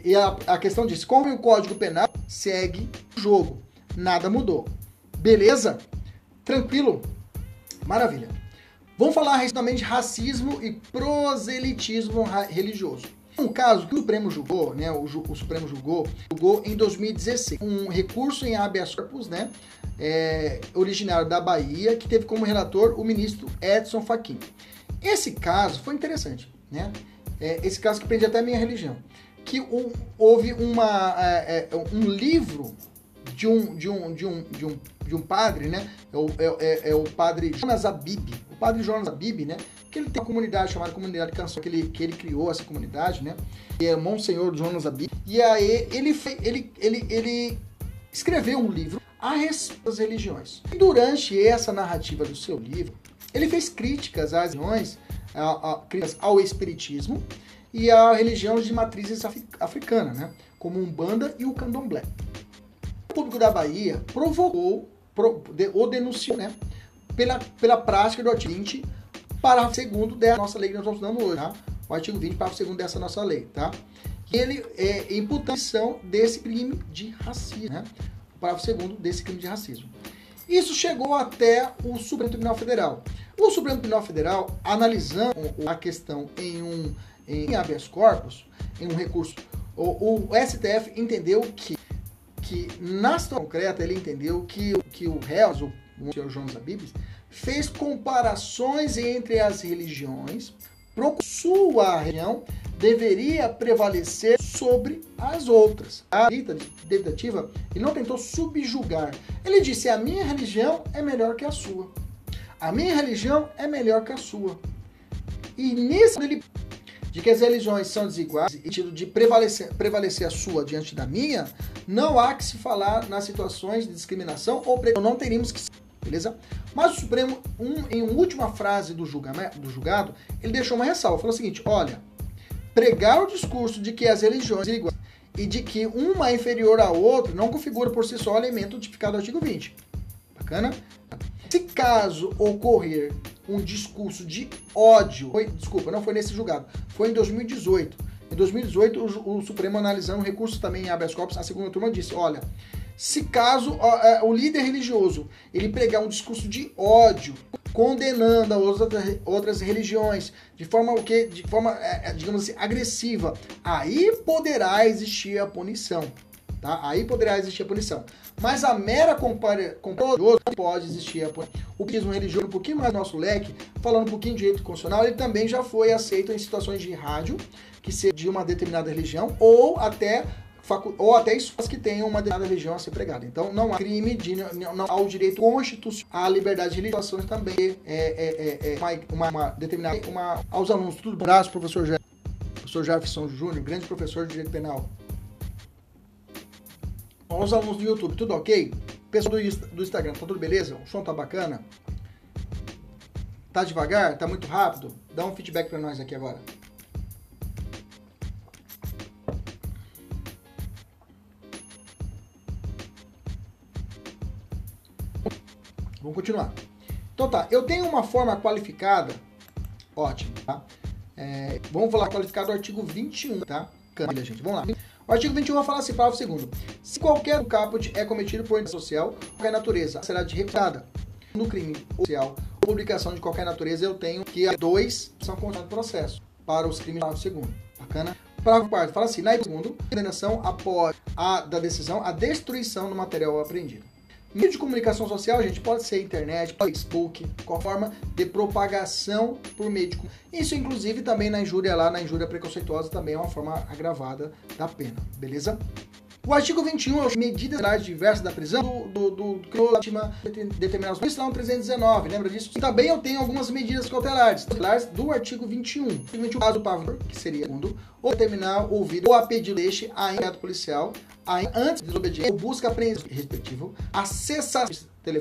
e a, a questão diz como o Código Penal segue o jogo nada mudou. Beleza? Tranquilo? Maravilha. Vamos falar rapidamente de racismo e proselitismo religioso. Um caso que o Supremo julgou, né, o, o, Supremo julgou, julgou em 2016, um recurso em habeas corpus, né, é, originário da Bahia, que teve como relator o ministro Edson Fachin. Esse caso foi interessante, né, é, esse caso que prende até a minha religião, que houve uma, é, é um livro de um, de um, de um, de um, de um padre, né? É o, é, é, é o padre Jonas Abib. O padre Jonas Abib, né? Que ele tem uma comunidade chamada Comunidade de Canção, que ele, que ele criou essa comunidade, né? E é Monsenhor Jonas Abib. E aí ele, ele, ele, ele escreveu um livro a respeito das religiões. E durante essa narrativa do seu livro, ele fez críticas às religiões, críticas ao espiritismo e a religião de matrizes africana, né? como Umbanda e o Candomblé. Público da Bahia provocou pro, de, ou denunciou né? pela, pela prática do artigo 20, parágrafo segundo da nossa lei que nós estamos hoje. Tá? O artigo 20, parágrafo segundo dessa nossa lei. Tá? ele é imputação desse crime de racismo, né? O parágrafo segundo desse crime de racismo. Isso chegou até o Supremo Tribunal Federal. O Supremo Tribunal Federal, analisando a questão em um em habeas corpus, em um recurso, o, o STF entendeu que, que na situação concreta, ele entendeu que, que o réu, o, o João Zabibes, fez comparações entre as religiões, sua religião deveria prevalecer sobre as outras. A dita debitativa, ele não tentou subjugar. Ele disse: a minha religião é melhor que a sua. A minha religião é melhor que a sua. E nisso ele de que as religiões são desiguais e sentido de prevalecer, prevalecer a sua diante da minha, não há que se falar nas situações de discriminação ou pre... não teríamos que beleza? Mas o Supremo, um, em última frase do, julgamento, do julgado, ele deixou uma ressalva, falou o seguinte, olha, pregar o discurso de que as religiões iguais e de que uma é inferior à outra não configura por si só elemento tipificado no artigo 20. Bacana? Se caso ocorrer um discurso de ódio, foi, desculpa, não foi nesse julgado, foi em 2018. Em 2018, o, o Supremo analisando um recurso também em habeas corpus, a segunda turma disse, olha, se caso é, o líder religioso ele pregar um discurso de ódio, condenando as outras, outras religiões de forma o que, de forma, é, é, digamos assim, agressiva, aí poderá existir a punição. Tá? Aí poderá existir a punição. Mas a mera comparação pode existir. O cristianismo religioso, um pouquinho mais nosso leque, falando um pouquinho de direito constitucional, ele também já foi aceito em situações de rádio, que seja de uma determinada religião, ou até ou até escolas que tenham uma determinada religião a ser pregada. Então não há crime de não, não há o direito constitucional à liberdade de religião também é, é, é, é uma, uma, determinada uma aos alunos tudo bom. Abraço, professor Jefferson Júnior, grande professor de direito penal. Aos alunos do YouTube, tudo ok? Pessoal do, do Instagram, tá tudo beleza? O som tá bacana? Tá devagar? Tá muito rápido? Dá um feedback para nós aqui agora. Vamos continuar. Então tá, eu tenho uma forma qualificada, ótimo, tá? É, vamos falar qualificado do artigo 21, tá? Câmbio, gente, vamos lá. O artigo 21 vai falar assim, parágrafo segundo. Se qualquer caput é cometido por social, qualquer natureza será de reputada no crime social publicação de qualquer natureza, eu tenho que dois são considerados processo para os crimes parágrafo segundo. Bacana? Parágrafo quarto fala assim, na segundo, condenação após a da decisão a destruição do material apreendido. Meio de comunicação social, gente, pode ser internet, pode ser Facebook, qual forma de propagação por meio Isso, inclusive, também na injúria lá, na injúria preconceituosa, também é uma forma agravada da pena, beleza? O artigo 21 é medidas diversas da prisão do, do, do determinadas isso lá no 319, lembra disso? E também eu tenho algumas medidas cautelares, cautelares do artigo 21. O 21 caso pavor, que seria segundo, ou determinar ouvido ou a pedir deixe a enviado policial a, antes de desobediência ou busca apreensão respectivo, acessar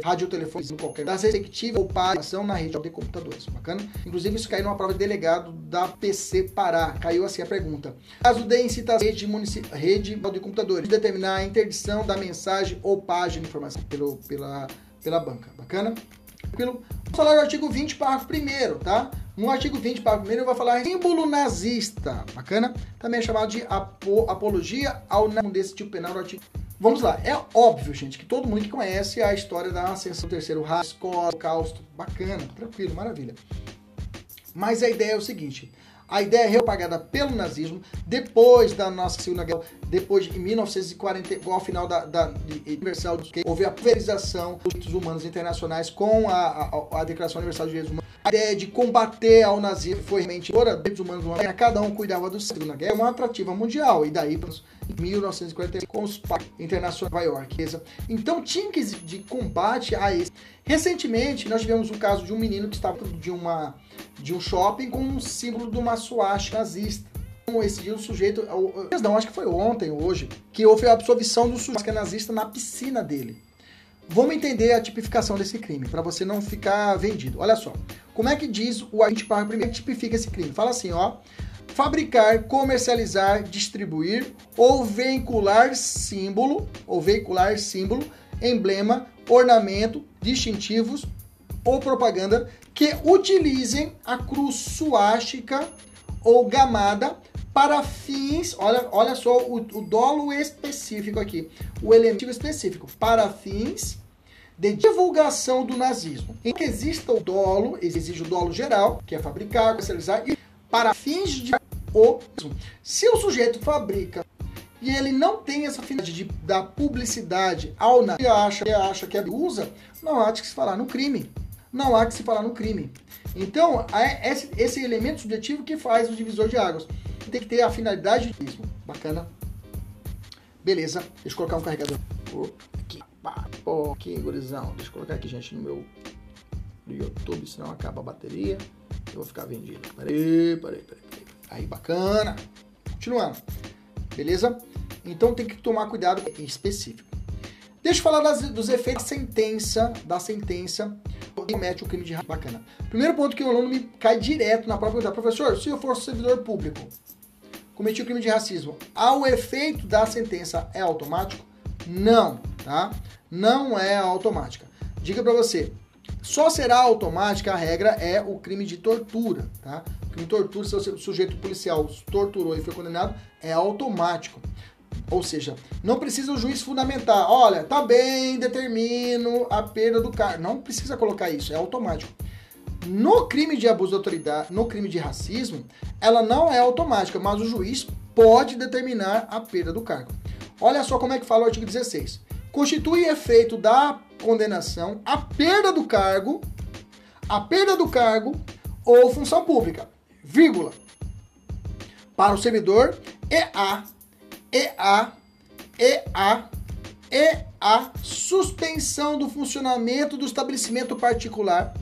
rádio telefone qualquer das respectivas ou ação na rede de computadores. Bacana? Inclusive, isso caiu numa prova de delegado da PC Pará. Caiu assim a pergunta. Caso de incitação rede, rede de computadores, determinar a interdição da mensagem ou página de informação pelo, pela, pela banca. Bacana? Tranquilo? Vamos falar do artigo 20, parágrafo 1 tá? No artigo 20, parágrafo 1 vai falar símbolo nazista. Bacana? Também é chamado de apo, apologia ao não desse tipo penal do artigo Vamos lá, é óbvio, gente, que todo mundo que conhece a história da ascensão do terceiro escola, holocausto, bacana, tranquilo, maravilha. Mas a ideia é o seguinte: a ideia é repagada pelo nazismo depois da nossa Segunda Guerra, depois de 1940, ao final da, da Universal, houve a pulverização dos direitos humanos internacionais com a, a, a Declaração Universal de Direitos Humanos. A ideia de combater ao nazismo foi realmente fora direitos humanos, cada um cuidava do Segunda Guerra, é uma atrativa mundial, e daí em 1945 com os pactos internacionais de Nova York. Então tinha que de combate a esse. Recentemente nós tivemos um caso de um menino que estava de uma de um shopping com um símbolo de uma suástica nazista. Esse dia o sujeito, não, acho que foi ontem hoje, que houve a absolvição do sujeito nazista na piscina dele. Vamos entender a tipificação desse crime, para você não ficar vendido. Olha só, como é que diz o agente para primeiro tipifica esse crime? Fala assim, ó, fabricar, comercializar, distribuir ou veicular símbolo, ou veicular símbolo, emblema, ornamento, distintivos ou propaganda que utilizem a cruz suástica ou gamada para fins, olha, olha só o, o dolo específico aqui, o elemento específico, para fins de divulgação do nazismo. Em que exista o dolo, exige o dolo geral, que é fabricar, comercializar, e para fins de o se o sujeito fabrica e ele não tem essa finalidade de dar publicidade ao nazismo, acha, acha que usa, não há de se falar no crime. Não há que se falar no crime. Então, é esse, esse elemento subjetivo que faz o divisor de águas. Tem que ter a finalidade de nazismo. Bacana? Beleza. Deixa eu colocar um carregador. Aqui. Ok, gurizão. Deixa eu colocar aqui, gente, no meu no YouTube, senão acaba a bateria. Eu vou ficar vendido. Peraí, peraí, peraí. peraí. Aí, bacana. Continuando. Beleza? Então tem que tomar cuidado em específico. Deixa eu falar das, dos efeitos da sentença, da sentença que comete o crime de racismo. Bacana. Primeiro ponto que o aluno me cai direto na própria pergunta. Professor, se eu for servidor público, cometi o crime de racismo, ao efeito da sentença é automático? Não, tá? Não é automática. Diga para você, só será automática a regra é o crime de tortura, tá? O crime de tortura, se o sujeito policial torturou e foi condenado, é automático. Ou seja, não precisa o juiz fundamentar, olha, tá bem, determino a perda do cargo. Não precisa colocar isso, é automático. No crime de abuso de autoridade, no crime de racismo, ela não é automática, mas o juiz pode determinar a perda do cargo. Olha só como é que fala o artigo 16. Constitui efeito da condenação a perda do cargo, a perda do cargo ou função pública, vírgula, para o servidor e a, e a, e a, e a suspensão do funcionamento do estabelecimento particular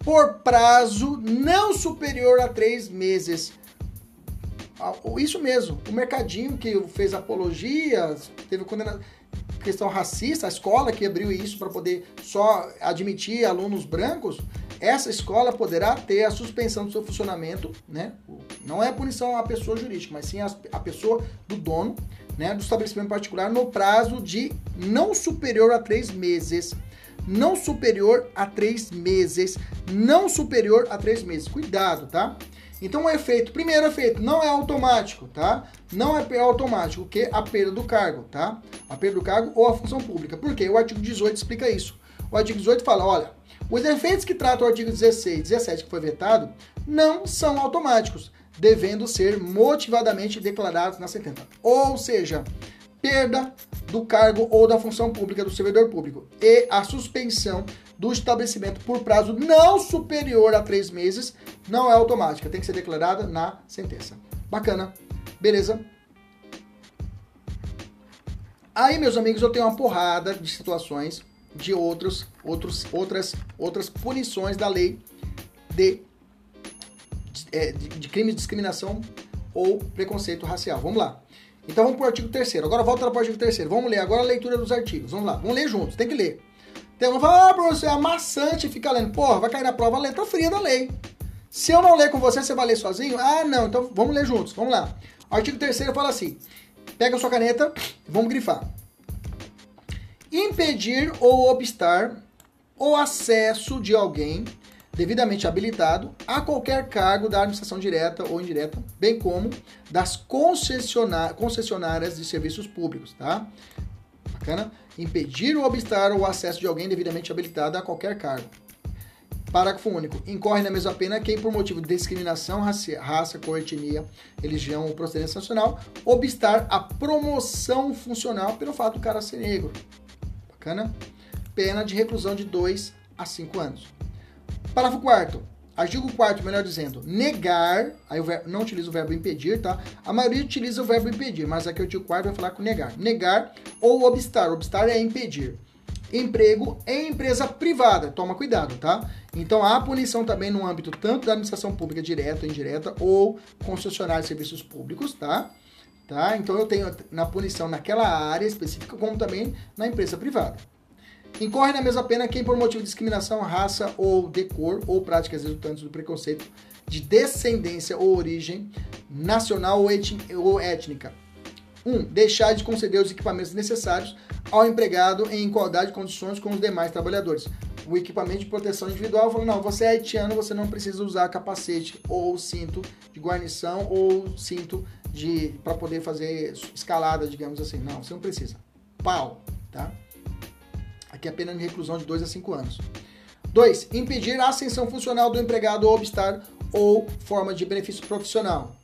por prazo não superior a três meses. Isso mesmo, o mercadinho que fez apologia, teve condenação questão racista, a escola que abriu isso para poder só admitir alunos brancos, essa escola poderá ter a suspensão do seu funcionamento, né? Não é punição à pessoa jurídica, mas sim a, pessoa do dono, né, do estabelecimento particular no prazo de não superior a três meses. Não superior a três meses. Não superior a três meses. Cuidado, tá? Então o efeito, primeiro efeito, não é automático, tá? Não é automático, que a perda do cargo, tá? A perda do cargo ou a função pública. Por quê? O artigo 18 explica isso. O artigo 18 fala, olha, os efeitos que trata o artigo 16 e 17 que foi vetado não são automáticos, devendo ser motivadamente declarados na sentença. Ou seja, perda do cargo ou da função pública do servidor público e a suspensão do estabelecimento por prazo não superior a três meses não é automática, tem que ser declarada na sentença. Bacana, beleza? Aí, meus amigos, eu tenho uma porrada de situações de outros, outros, outras, outras punições da lei de, é, de, de crime de discriminação ou preconceito racial. Vamos lá. Então vamos para o artigo 3 Agora volta para o artigo 3 Vamos ler agora a leitura dos artigos. Vamos lá. Vamos ler juntos. Tem que ler. Tem um fala, ah, professor, é amassante ficar lendo. Porra, vai cair na prova a letra fria da lei. Se eu não ler com você, você vai ler sozinho? Ah, não. Então vamos ler juntos. Vamos lá. Artigo 3 fala assim. Pega a sua caneta, vamos grifar. Impedir ou obstar o acesso de alguém devidamente habilitado a qualquer cargo da administração direta ou indireta, bem como das concessionárias de serviços públicos, tá? Bacana? Impedir ou obstar o acesso de alguém devidamente habilitado a qualquer cargo. Parágrafo único. Incorre na mesma pena quem, por motivo de discriminação, raça, raça cor, etnia, religião ou procedência nacional, obstar a promoção funcional pelo fato do cara ser negro. Bacana? Pena de reclusão de 2 a 5 anos. Parágrafo 4 Artigo 4 melhor dizendo, negar, aí o verbo, não utiliza o verbo impedir, tá? A maioria utiliza o verbo impedir, mas aqui o artigo 4 vai falar com negar. Negar ou obstar. Obstar é impedir. Emprego em empresa privada. Toma cuidado, tá? Então há punição também no âmbito tanto da administração pública direta ou indireta ou concessionária de serviços públicos, tá? Tá? Então eu tenho na punição naquela área específica como também na empresa privada. Incorre na mesma pena quem, por motivo de discriminação, raça ou de cor ou práticas resultantes do preconceito de descendência ou origem nacional ou étnica. 1. Um, deixar de conceder os equipamentos necessários ao empregado em igualdade de condições com os demais trabalhadores. O equipamento de proteção individual falou: não, você é haitiano, você não precisa usar capacete ou cinto de guarnição ou cinto de para poder fazer escalada, digamos assim. Não, você não precisa. Pau, tá? Aqui é pena de reclusão de 2 a 5 anos. 2. Impedir a ascensão funcional do empregado ou obstar ou forma de benefício profissional.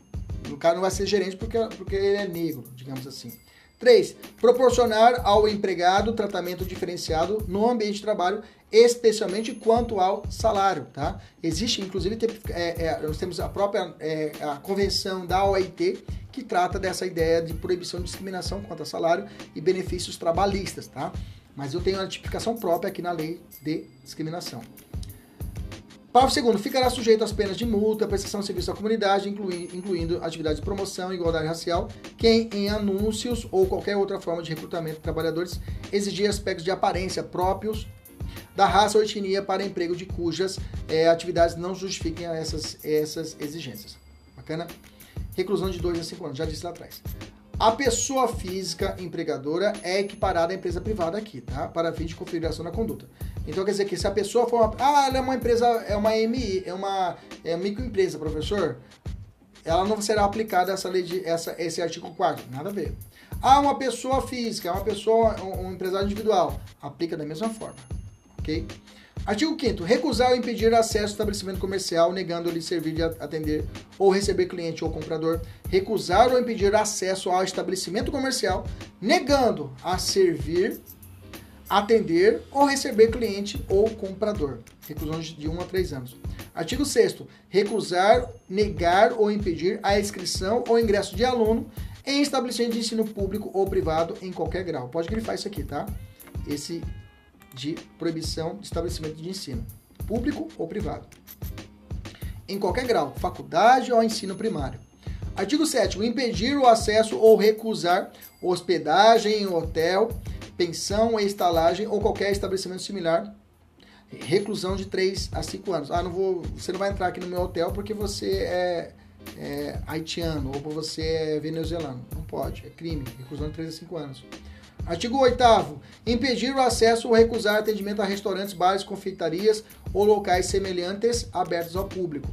O cara não vai ser gerente porque, porque ele é negro, digamos assim. 3. Proporcionar ao empregado tratamento diferenciado no ambiente de trabalho, especialmente quanto ao salário. Tá? Existe, inclusive, é, é, nós temos a própria é, a convenção da OIT que trata dessa ideia de proibição de discriminação quanto a salário e benefícios trabalhistas. Tá? Mas eu tenho uma tipificação própria aqui na lei de discriminação. Parágrafo segundo, ficará sujeito às penas de multa, prestação de serviço à comunidade, inclui, incluindo atividades de promoção e igualdade racial, quem em anúncios ou qualquer outra forma de recrutamento de trabalhadores exigir aspectos de aparência próprios da raça ou etnia para emprego de cujas é, atividades não justifiquem essas, essas exigências. Bacana? Reclusão de 2 a 5 anos, já disse lá atrás. A pessoa física empregadora é equiparada à empresa privada aqui, tá? Para fim de configuração da conduta. Então quer dizer que se a pessoa for uma, ah, ela é uma empresa, é uma MI, é uma é microempresa, professor, ela não será aplicada essa lei de essa esse artigo 4, nada a ver. Ah, uma pessoa física, uma pessoa um, um empresário individual, aplica da mesma forma, OK? Artigo 5 recusar ou impedir acesso ao estabelecimento comercial, negando-lhe servir de atender ou receber cliente ou comprador. Recusar ou impedir acesso ao estabelecimento comercial, negando a servir, atender ou receber cliente ou comprador. Reclusão de 1 a 3 anos. Artigo 6 recusar, negar ou impedir a inscrição ou ingresso de aluno em estabelecimento de ensino público ou privado em qualquer grau. Pode grifar isso aqui, tá? Esse de proibição de estabelecimento de ensino, público ou privado. Em qualquer grau, faculdade ou ensino primário. Artigo 7 impedir o acesso ou recusar hospedagem em hotel, pensão, estalagem ou qualquer estabelecimento similar. Reclusão de 3 a 5 anos. Ah, não vou, você não vai entrar aqui no meu hotel porque você é, é haitiano ou você é venezuelano. Não pode, é crime. Reclusão de 3 a 5 anos. Artigo 8 impedir o acesso ou recusar atendimento a restaurantes, bares, confeitarias ou locais semelhantes abertos ao público.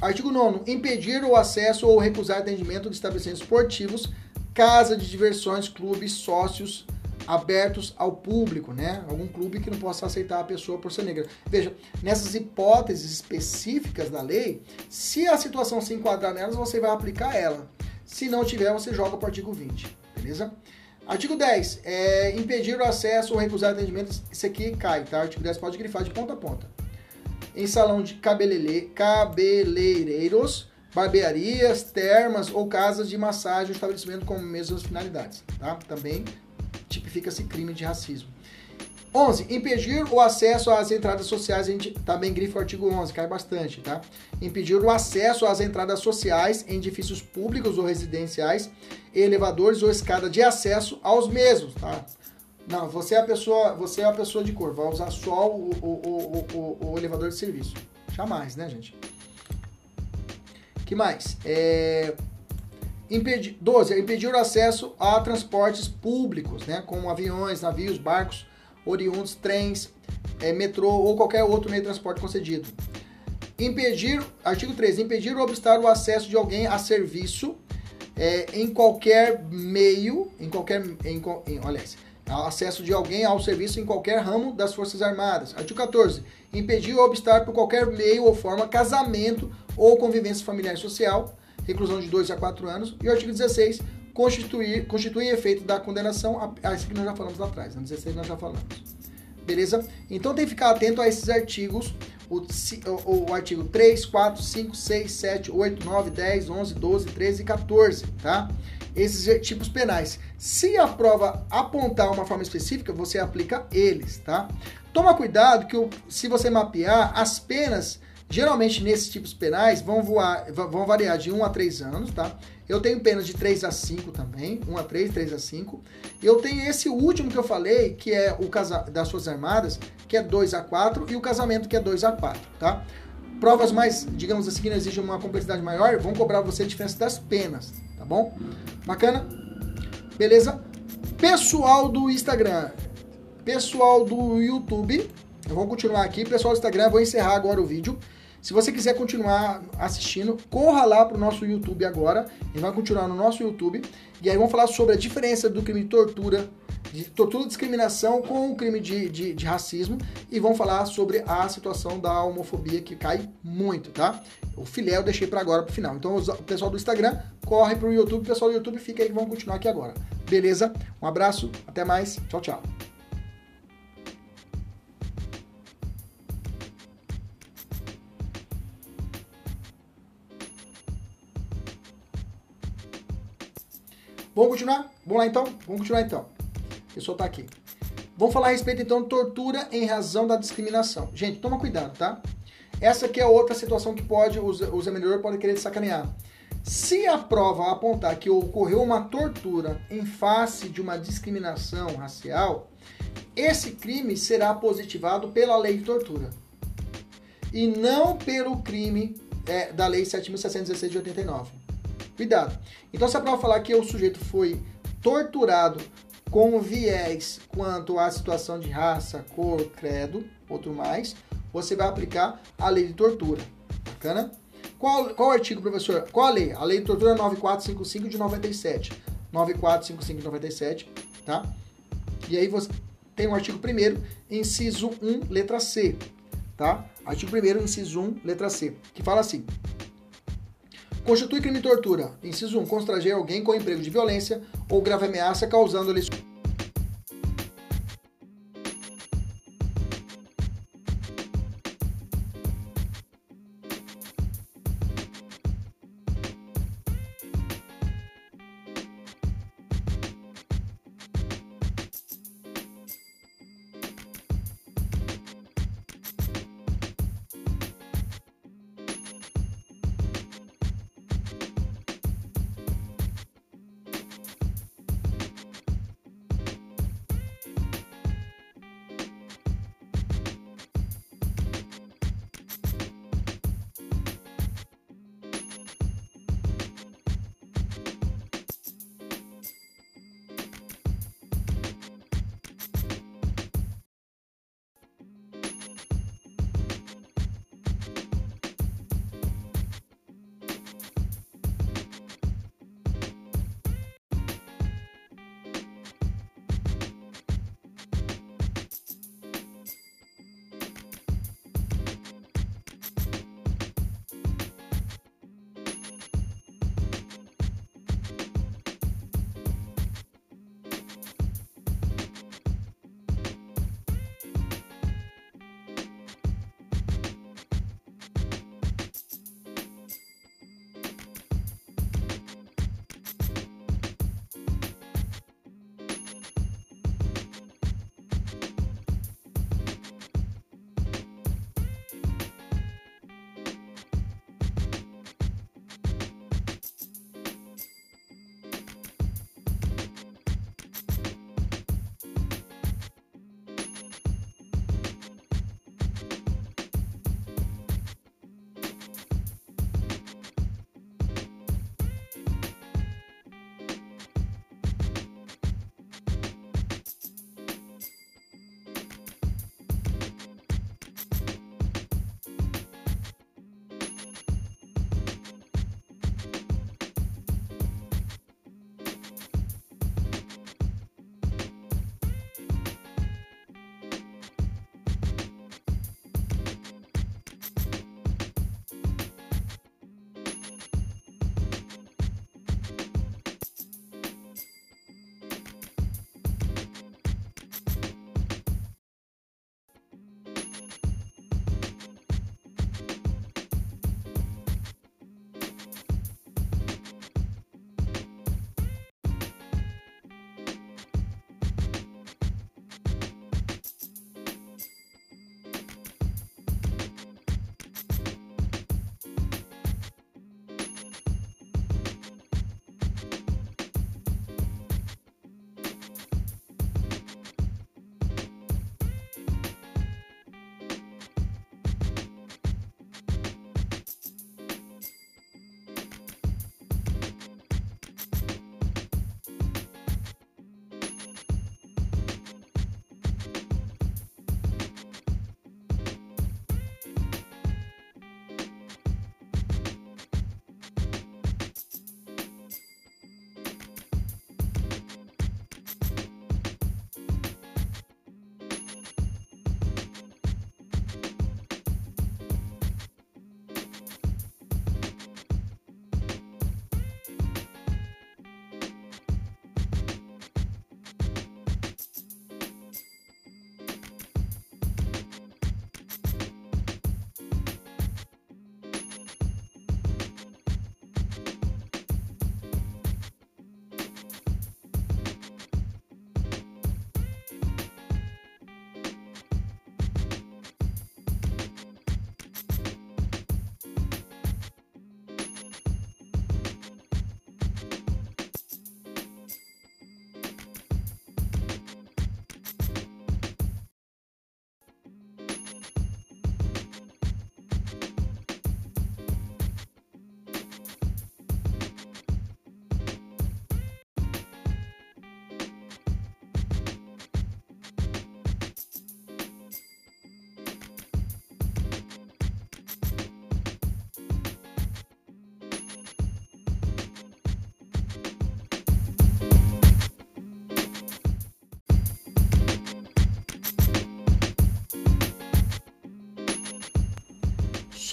Artigo 9 impedir o acesso ou recusar atendimento de estabelecimentos esportivos, casa de diversões, clubes, sócios abertos ao público, né? Algum clube que não possa aceitar a pessoa por ser negra. Veja, nessas hipóteses específicas da lei, se a situação se enquadrar nelas, você vai aplicar ela. Se não tiver, você joga para o artigo 20, beleza? Artigo 10. É, impedir o acesso ou recusar atendimento. Isso aqui cai, tá? Artigo 10 pode grifar de ponta a ponta. Em salão de cabeleireiros, barbearias, termas ou casas de massagem, estabelecimento com mesmas finalidades, tá? Também tipifica-se crime de racismo. 11. Impedir o acesso às entradas sociais, a gente também grifa o artigo 11, cai bastante, tá? Impedir o acesso às entradas sociais em edifícios públicos ou residenciais, elevadores ou escada de acesso aos mesmos, tá? Não, você é a pessoa, você é a pessoa de cor, vai usar só o, o, o, o, o elevador de serviço. Jamais, né, gente? que mais? É... Impedir, 12. Impedir o acesso a transportes públicos, né, como aviões, navios, barcos, oriundos, trens, é, metrô ou qualquer outro meio de transporte concedido. Impedir, artigo 3, impedir ou obstar o acesso de alguém a serviço é, em qualquer meio, em qualquer, em, em, olha, acesso de alguém ao serviço em qualquer ramo das Forças Armadas. Artigo 14, impedir ou obstar por qualquer meio ou forma casamento ou convivência familiar e social, reclusão de 2 a 4 anos. E o artigo 16, constituir, constitui efeito da condenação, a, isso que nós já falamos lá atrás, no 16 nós já falamos. Beleza? Então tem que ficar atento a esses artigos, o, o, o, artigo 3, 4, 5, 6, 7, 8, 9, 10, 11, 12, 13 e 14, tá? Esses tipos penais. Se a prova apontar uma forma específica, você aplica eles, tá? Toma cuidado que se você mapear, as penas, geralmente nesses tipos penais, vão, voar, vão variar de 1 a 3 anos, tá? Eu tenho penas de 3 a 5 também, 1 a 3, 3 a 5. E eu tenho esse último que eu falei, que é o casa das suas armadas, que é 2 a 4, e o casamento que é 2 a 4, tá? Provas mais, digamos assim, que não exigem uma complexidade maior, vão cobrar você a diferença das penas, tá bom? Bacana? Beleza? Pessoal do Instagram, pessoal do YouTube, vamos continuar aqui. Pessoal do Instagram, vou encerrar agora o vídeo. Se você quiser continuar assistindo, corra lá para o nosso YouTube agora. E vai continuar no nosso YouTube. E aí vamos falar sobre a diferença do crime de tortura de tortura e discriminação com o crime de, de, de, racismo e vão falar sobre a situação da homofobia que cai muito, tá? O filé eu deixei para agora pro final. Então o pessoal do Instagram corre pro YouTube, o pessoal do YouTube fica aí, vamos continuar aqui agora. Beleza? Um abraço, até mais, tchau, tchau. Vamos continuar? Vamos lá então? Vamos continuar então pessoa está aqui. Vamos falar a respeito então de tortura em razão da discriminação. Gente, toma cuidado, tá? Essa aqui é outra situação que pode os, os examinadores podem querer sacanear. Se a prova apontar que ocorreu uma tortura em face de uma discriminação racial, esse crime será positivado pela lei de tortura e não pelo crime é, da lei 7.616 de 89. Cuidado. Então, se a prova falar que o sujeito foi torturado com viés quanto à situação de raça, cor, credo, outro mais, você vai aplicar a lei de tortura. Bacana? Qual, qual artigo, professor? Qual a lei? A lei de tortura 9455 de 97. 9455 de 97, tá? E aí você tem o artigo 1 inciso 1, letra C, tá? Artigo 1 inciso 1, letra C, que fala assim: Constitui crime tortura. Inciso 1. Constranger alguém com emprego de violência ou grave ameaça causando-lhe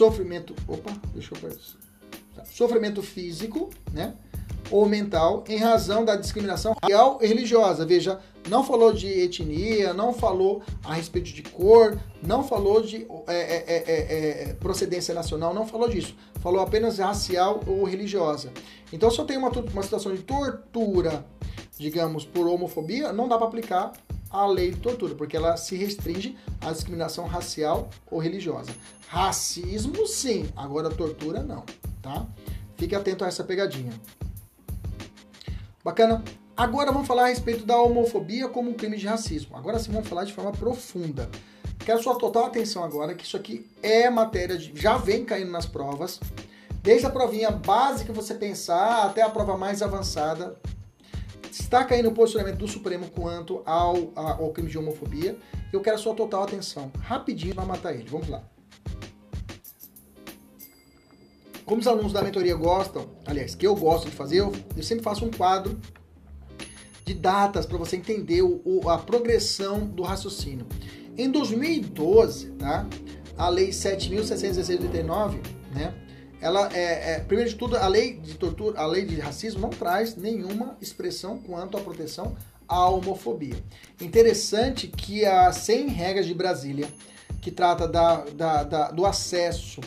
sofrimento, opa, deixa eu ver. Tá. Sofrimento físico, né? Ou mental em razão da discriminação real e religiosa. Veja, não falou de etnia, não falou a respeito de cor, não falou de é, é, é, é procedência nacional, não falou disso. Falou apenas racial ou religiosa. Então, se eu tenho uma, uma situação de tortura, digamos, por homofobia, não dá para aplicar a lei de tortura, porque ela se restringe à discriminação racial ou religiosa. Racismo, sim, agora tortura, não, tá? Fique atento a essa pegadinha. Bacana? Agora vamos falar a respeito da homofobia como um crime de racismo. Agora sim vamos falar de forma profunda. Quero sua total atenção agora, que isso aqui é matéria de. já vem caindo nas provas. Desde a provinha básica você pensar até a prova mais avançada. Está caindo o posicionamento do Supremo quanto ao, ao crime de homofobia. Eu quero sua total atenção. Rapidinho para matar ele. Vamos lá. Como os alunos da mentoria gostam, aliás, que eu gosto de fazer, eu, eu sempre faço um quadro de datas para você entender o, o, a progressão do raciocínio. Em 2012, tá? A lei 7.616 né? Ela é, é, primeiro de tudo, a lei de tortura, a lei de racismo não traz nenhuma expressão quanto à proteção à homofobia. Interessante que a 100 regras de Brasília, que trata da, da, da do acesso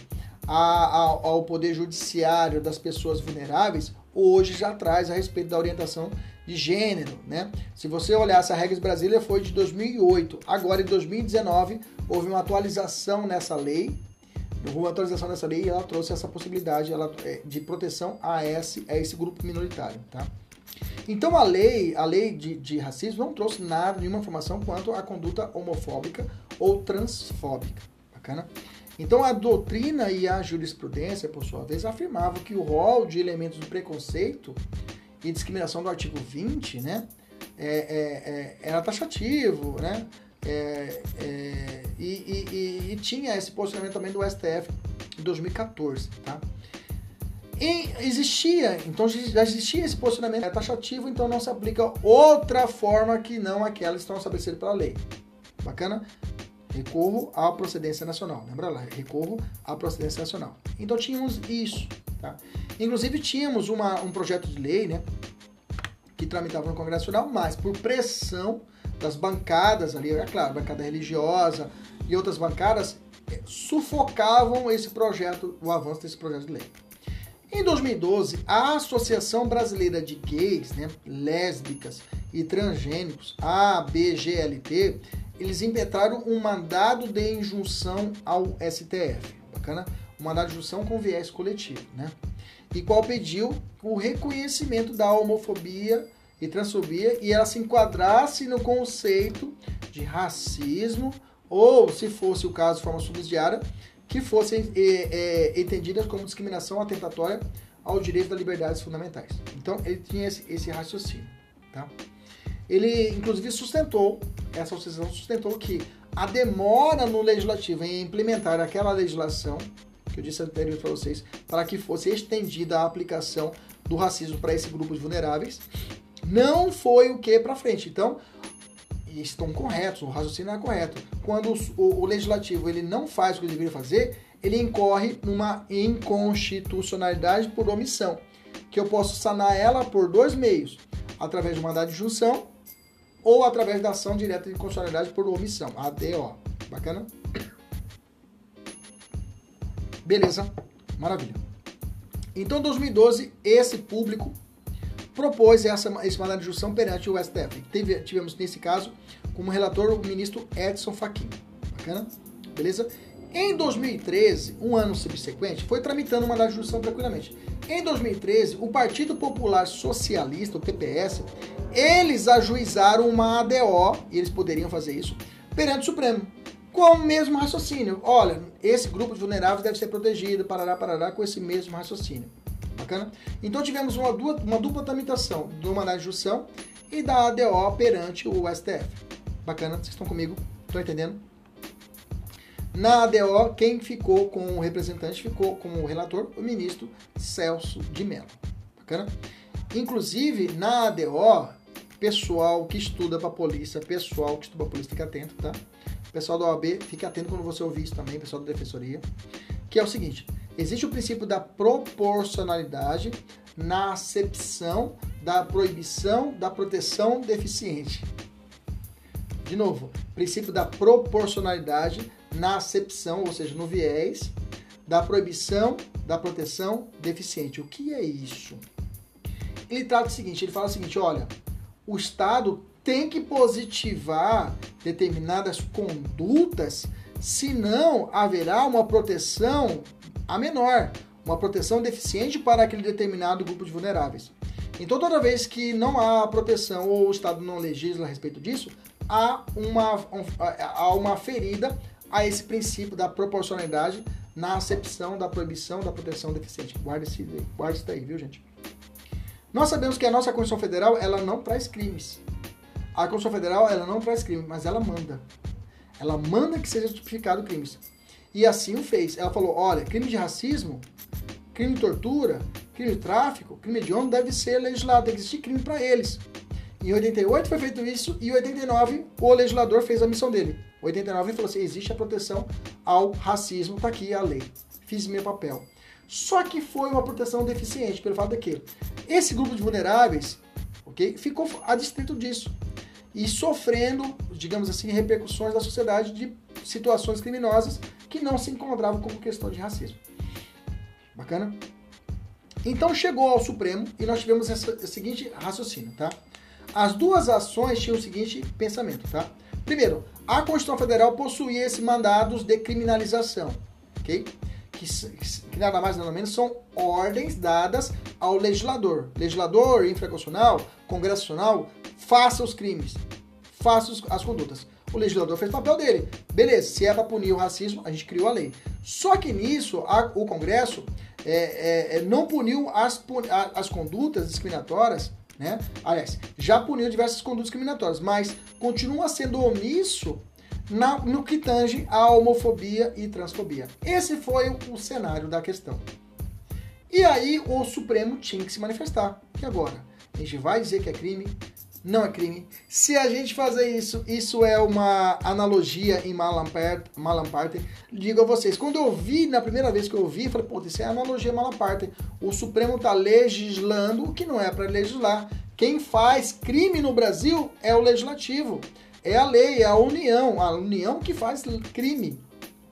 a, a, ao poder judiciário das pessoas vulneráveis, hoje já traz a respeito da orientação de gênero, né? Se você olhar essa regra Brasília foi de 2008, agora em 2019 houve uma atualização nessa lei, uma atualização nessa lei ela trouxe essa possibilidade ela, é, de proteção a esse, a esse grupo minoritário, tá? Então a lei, a lei de, de racismo não trouxe nada, nenhuma informação quanto à conduta homofóbica ou transfóbica, bacana? Então a doutrina e a jurisprudência, por sua vez, afirmavam que o rol de elementos do preconceito e discriminação do artigo 20, né, é, é, é, era taxativo, né, é, é, e, e, e, tinha esse posicionamento também do STF em 2014, tá? E existia, então já existia esse posicionamento é taxativo, então não se aplica outra forma que não aquela que estão estabelecidas pela lei. Bacana? Recorro à procedência nacional. Lembra lá? Recorro à procedência nacional. Então tínhamos isso. Tá? Inclusive tínhamos uma, um projeto de lei né, que tramitava no Congresso Nacional, mas por pressão das bancadas ali, é claro, bancada religiosa e outras bancadas, é, sufocavam esse projeto, o avanço desse projeto de lei. Em 2012, a Associação Brasileira de Gays, né, Lésbicas e Transgênicos, ABGLT, eles impetraram um mandado de injunção ao STF. Bacana? Um mandado de injunção com viés coletivo, né? E qual pediu o reconhecimento da homofobia e transfobia e ela se enquadrasse no conceito de racismo ou, se fosse o caso de forma subsidiária, que fossem é, é, entendidas como discriminação atentatória ao direito das liberdades fundamentais. Então, ele tinha esse, esse raciocínio, tá? Ele, inclusive, sustentou, essa associação sustentou que a demora no legislativo em implementar aquela legislação, que eu disse anteriormente para vocês, para que fosse estendida a aplicação do racismo para esses grupos vulneráveis, não foi o que para frente. Então, estão corretos, o raciocínio é correto. Quando o, o, legislativo ele não faz o que ele deveria fazer, ele incorre numa inconstitucionalidade por omissão, que eu posso sanar ela por dois meios, através de mandado de junção ou através da ação direta de constitucionalidade por omissão, ADO. Bacana? Beleza, maravilha. Então, em 2012, esse público propôs essa, esse mandado de junção perante o STF. Teve, tivemos, nesse caso, como relator o ministro Edson Fachin. Bacana? Beleza? Em 2013, um ano subsequente, foi tramitando uma mandado de junção tranquilamente. Em 2013, o Partido Popular Socialista, o PPS, eles ajuizaram uma ADO, e eles poderiam fazer isso, perante o Supremo. Com o mesmo raciocínio. Olha, esse grupo de vulneráveis deve ser protegido, parará, parará, com esse mesmo raciocínio. Bacana? Então tivemos uma, uma dupla tramitação do mandado de junção e da ADO perante o STF. Bacana? Vocês estão comigo? Estão entendendo? Na ADO, quem ficou com o representante ficou como relator o ministro Celso de Mello. Bacana? Inclusive, na ADO, pessoal que estuda para polícia, pessoal que estuda para polícia, fica atento, tá? Pessoal da OAB, fique atento quando você ouvir isso também, pessoal da defensoria. que é o seguinte: existe o princípio da proporcionalidade na acepção da proibição da proteção deficiente. De novo, princípio da proporcionalidade na acepção, ou seja, no viés da proibição da proteção deficiente. O que é isso? Ele trata o seguinte, ele fala o seguinte, olha, o Estado tem que positivar determinadas condutas, senão haverá uma proteção a menor, uma proteção deficiente para aquele determinado grupo de vulneráveis. Então, toda vez que não há proteção ou o Estado não legisla a respeito disso, há uma, um, há uma ferida a esse princípio da proporcionalidade na acepção da proibição da proteção deficiente. Guarda isso daí, guarda isso daí, viu, gente? Nós sabemos que a nossa Constituição Federal, ela não traz crimes. A Constituição Federal, ela não traz crimes, mas ela manda. Ela manda que seja tipificado crimes. E assim o fez. Ela falou, olha, crime de racismo, crime de tortura, crime de tráfico, crime de homem deve ser legislado, deve existir crime para eles. Em 88 foi feito isso e em 89 o legislador fez a missão dele. 89 ele falou assim: existe a proteção ao racismo, tá aqui a lei. Fiz meu papel. Só que foi uma proteção deficiente, pelo fato de que esse grupo de vulneráveis, ok, ficou adstrito disso e sofrendo, digamos assim, repercussões da sociedade de situações criminosas que não se encontravam como questão de racismo. Bacana? Então chegou ao Supremo e nós tivemos esse seguinte raciocínio, tá? As duas ações tinham o seguinte pensamento, tá? Primeiro, a Constituição Federal possuía esses mandados de criminalização, ok? Que, que, nada mais nada menos são ordens dadas ao legislador. Legislador, infraconstitucional, congressional, faça os crimes, faça as condutas. O legislador fez o papel dele. Beleza, se é para punir o racismo, a gente criou a lei. Só que nisso, a, o Congresso é, é, é não puniu as, as condutas discriminatórias, né? Aliás, já puniu diversas condutas discriminatórias, mas continua sendo omisso na, no que tange a homofobia e transfobia. Esse foi o, o cenário da questão. E aí o Supremo tinha que se manifestar. E agora? A gente vai dizer que é crime? Não é crime. Se a gente fazer isso, isso é uma analogia em Malamparte. Digo a vocês, quando eu vi, na primeira vez que eu vi, falei, pô, isso é analogia Malamparte. O Supremo está legislando o que não é para legislar. Quem faz crime no Brasil é o legislativo. É a lei, é a União. A União que faz crime.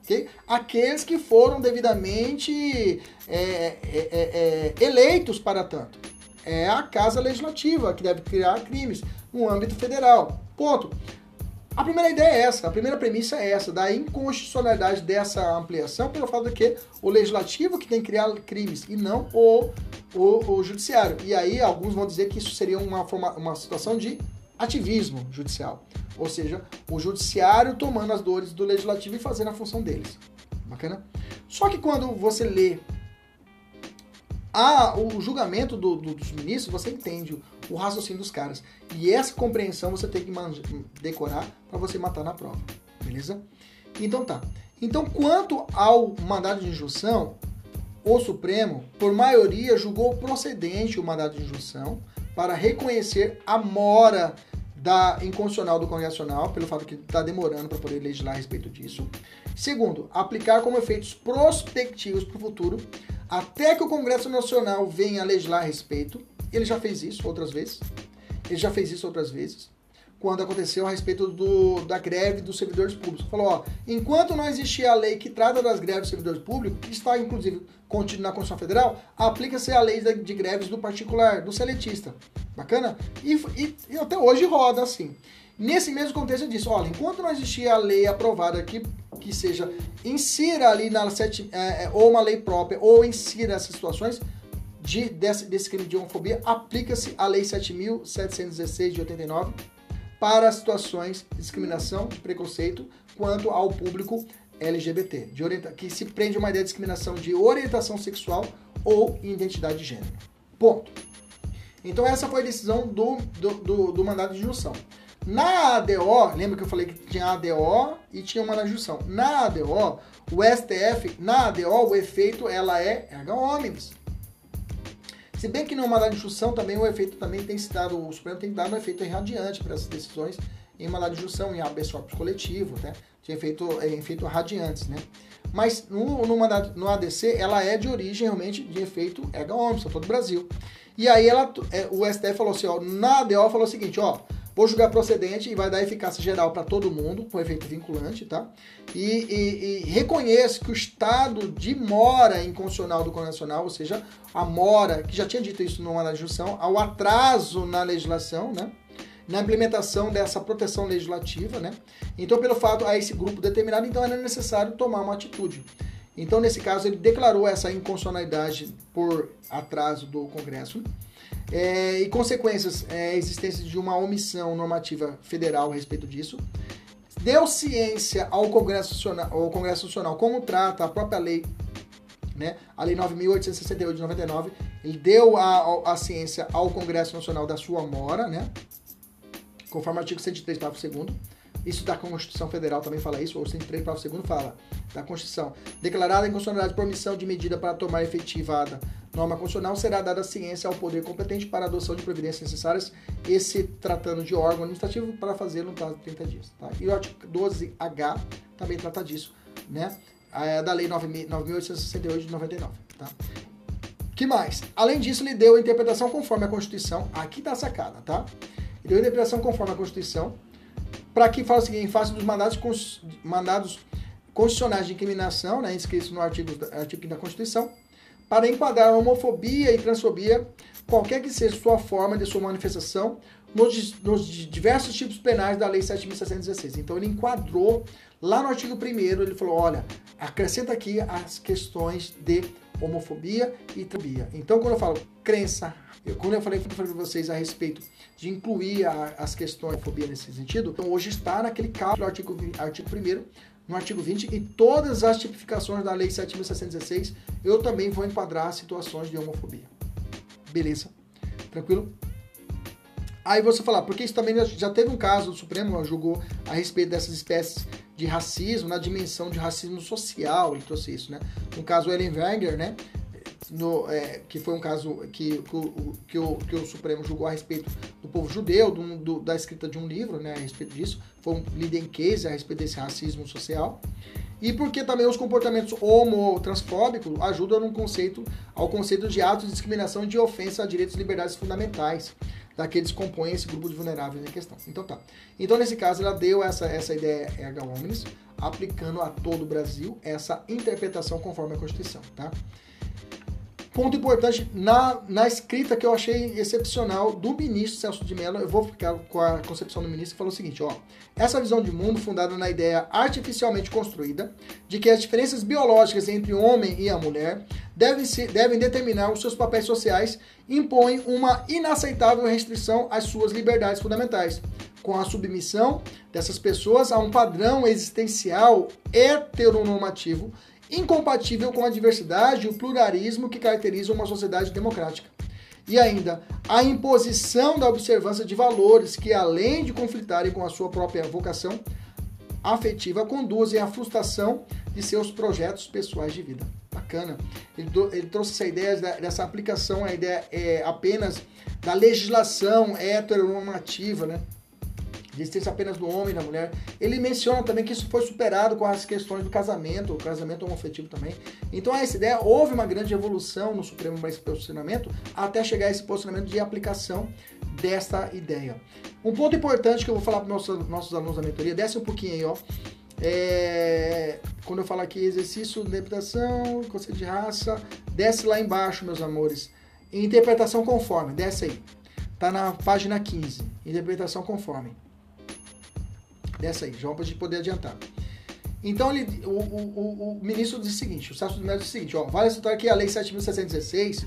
Okay? Aqueles que foram devidamente é, é, é, eleitos para tanto é a Casa Legislativa que deve criar crimes no âmbito federal. Ponto. A primeira ideia é essa, a primeira premissa é essa, da inconstitucionalidade dessa ampliação pelo fato de que o legislativo que tem que criar crimes e não o, o, o judiciário. E aí alguns vão dizer que isso seria uma, forma, uma situação de ativismo judicial. Ou seja, o judiciário tomando as dores do legislativo e fazendo a função deles. Bacana? Só que quando você lê a, o julgamento do, do, dos ministros, você entende o, raciocínio dos caras. E essa compreensão você tem que decorar para você matar na prova. Beleza? Então tá. Então, quanto ao mandado de injunção, o Supremo, por maioria, julgou procedente o mandado de injunção para reconhecer a mora da inconstitucional do Congresso Nacional, pelo fato que está demorando para poder legislar a respeito disso. Segundo, aplicar como efeitos prospectivos para o futuro até que o Congresso Nacional venha legislar a respeito. Ele já fez isso outras vezes. Ele já fez isso outras vezes. Quando aconteceu a respeito do, da greve dos servidores públicos. Falou, ó, enquanto não existir a lei que trata das greves dos servidores públicos, que está inclusive contida na Constituição Federal, aplica-se a lei de greves do particular, do seletista. Bacana? E, e, e até hoje roda assim. Nesse mesmo contexto, eu disse: olha, enquanto não existir a lei aprovada que, que seja, insira ali na sete, é, é, ou uma lei própria, ou insira essas situações de, desse, desse crime de homofobia, aplica-se a Lei 7.716 de 89 para situações de discriminação, de preconceito quanto ao público LGBT, de orienta que se prende uma ideia de discriminação de orientação sexual ou identidade de gênero. Ponto. Então essa foi a decisão do, do, do, do mandado de junção. Na ADO, lembra que eu falei que tinha ADO e tinha uma na junção. Na ADO, o STF, na ADO, o efeito ela é erga omnes. Se bem que no mandado de instrução também o efeito também tem se dado, o Supremo tem dado um efeito irradiante para essas decisões em mandado de junção, em habeas corpus coletivo, né? Tinha feito, é, efeito radiantes, né? Mas no, no, mandado, no ADC, ela é de origem realmente de efeito erga omnes, todo o Brasil. E aí ela, é, o STF falou assim, ó, na ADO falou o seguinte, ó, vou julgar procedente e vai dar eficácia geral para todo mundo, com efeito vinculante, tá? E, e, e reconheço que o estado de mora inconstitucional do Código Nacional, ou seja, a mora, que já tinha dito isso numa legislação, ao atraso na legislação, né? Na implementação dessa proteção legislativa, né? Então, pelo fato a esse grupo determinado, então era necessário tomar uma atitude. Então, nesse caso, ele declarou essa inconstitucionalidade por atraso do Congresso é, e consequências, é, existência de uma omissão normativa federal a respeito disso. Deu ciência ao Congresso Nacional, ao Congresso Nacional como trata a própria lei, né, a Lei 9.868 de 99, ele deu a, a, ciência ao Congresso Nacional da sua mora, né, conforme o artigo 103, parágrafo 2 isso da Constituição Federal também fala isso, ou 103, parágrafo 2 fala da Constituição. Declarada inconstitucionalidade por omissão de medida para tomar efetivada norma constitucional, será dada ciência ao poder competente para adoção de providências necessárias, esse tratando de órgão administrativo, para fazê-lo no prazo de 30 dias. Tá? E o artigo 12H também trata disso, né? É da Lei 9.868 de 99. Tá? que mais? Além disso, ele deu a interpretação conforme a Constituição. Aqui está a sacada, tá? Ele deu a interpretação conforme a Constituição para que fala o seguinte, em face dos mandados, mandados constitucionais de incriminação, né, inscritos no artigo, artigo da Constituição, para enquadrar a homofobia e transfobia, qualquer que seja sua forma de sua manifestação, nos, nos diversos tipos penais da Lei 7.616. Então ele enquadrou lá no artigo 1 ele falou, olha, acrescenta aqui as questões de homofobia e transfobia. Então quando eu falo crença, quando eu falei para vocês a respeito de incluir a, as questões de fobia nesse sentido, então hoje está naquele do artigo, artigo 1 no artigo 20, e todas as tipificações da Lei 7.616, eu também vou enquadrar situações de homofobia. Beleza? Tranquilo? Aí você falar, porque isso também já teve um caso, o Supremo julgou a respeito dessas espécies de racismo, na dimensão de racismo social, ele trouxe isso, né? No caso Ellen Wenger, né? No, é, que foi um caso que, que, o, que, o, que o Supremo julgou a respeito do povo judeu, do, do, da escrita de um livro né, a respeito disso. Foi um leading case a respeito desse racismo social. E porque também os comportamentos homotransfóbicos ajudam no conceito, ao conceito de atos de discriminação e de ofensa a direitos e liberdades fundamentais daqueles que compõem esse grupo de vulneráveis em questão. Então tá. Então nesse caso ela deu essa, essa ideia erga omnes, aplicando a todo o Brasil essa interpretação conforme a Constituição, tá? Ponto importante na, na escrita que eu achei excepcional do ministro Celso de Mello, eu vou ficar com a concepção do ministro, que falou o seguinte, ó, essa visão de mundo fundada na ideia artificialmente construída de que as diferenças biológicas entre o homem e a mulher devem, ser, devem determinar os seus papéis sociais impõe uma inaceitável restrição às suas liberdades fundamentais, com a submissão dessas pessoas a um padrão existencial heteronormativo incompatível com a diversidade e o pluralismo que caracterizam uma sociedade democrática. E ainda, a imposição da observância de valores que, além de conflitarem com a sua própria vocação afetiva, conduzem à frustração de seus projetos pessoais de vida. Bacana. Ele, ele trouxe essa ideia dessa aplicação, a ideia é, apenas da legislação heteronormativa, né? De existência apenas do homem e da mulher. Ele menciona também que isso foi superado com as questões do casamento, o casamento homoafetivo também. Então, essa ideia, houve uma grande evolução no Supremo para esse posicionamento, até chegar a esse posicionamento de aplicação desta ideia. Um ponto importante que eu vou falar para os nossos, nossos alunos da mentoria, desce um pouquinho aí, ó. É, quando eu falo aqui exercício interpretação, conceito de raça, desce lá embaixo, meus amores. Interpretação conforme, desce aí. Tá na página 15. Interpretação conforme. Dessa aí, já para a gente poder adiantar. Então, ele, o, o, o, ministro diz o seguinte, o Celso Melo diz o seguinte, ó, vale citar aqui a Lei 7.616,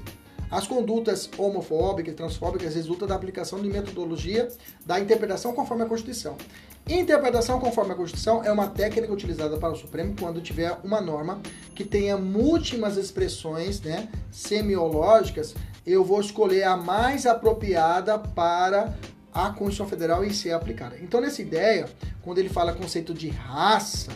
as condutas homofóbicas e transfóbicas resultam da aplicação de metodologia da interpretação conforme a Constituição. Interpretação conforme a Constituição é uma técnica utilizada para o Supremo quando tiver uma norma que tenha múltiplas expressões né, semiológicas, eu vou escolher a mais apropriada para a Constituição Federal em ser aplicada. Então, nessa ideia, quando ele fala conceito de raça,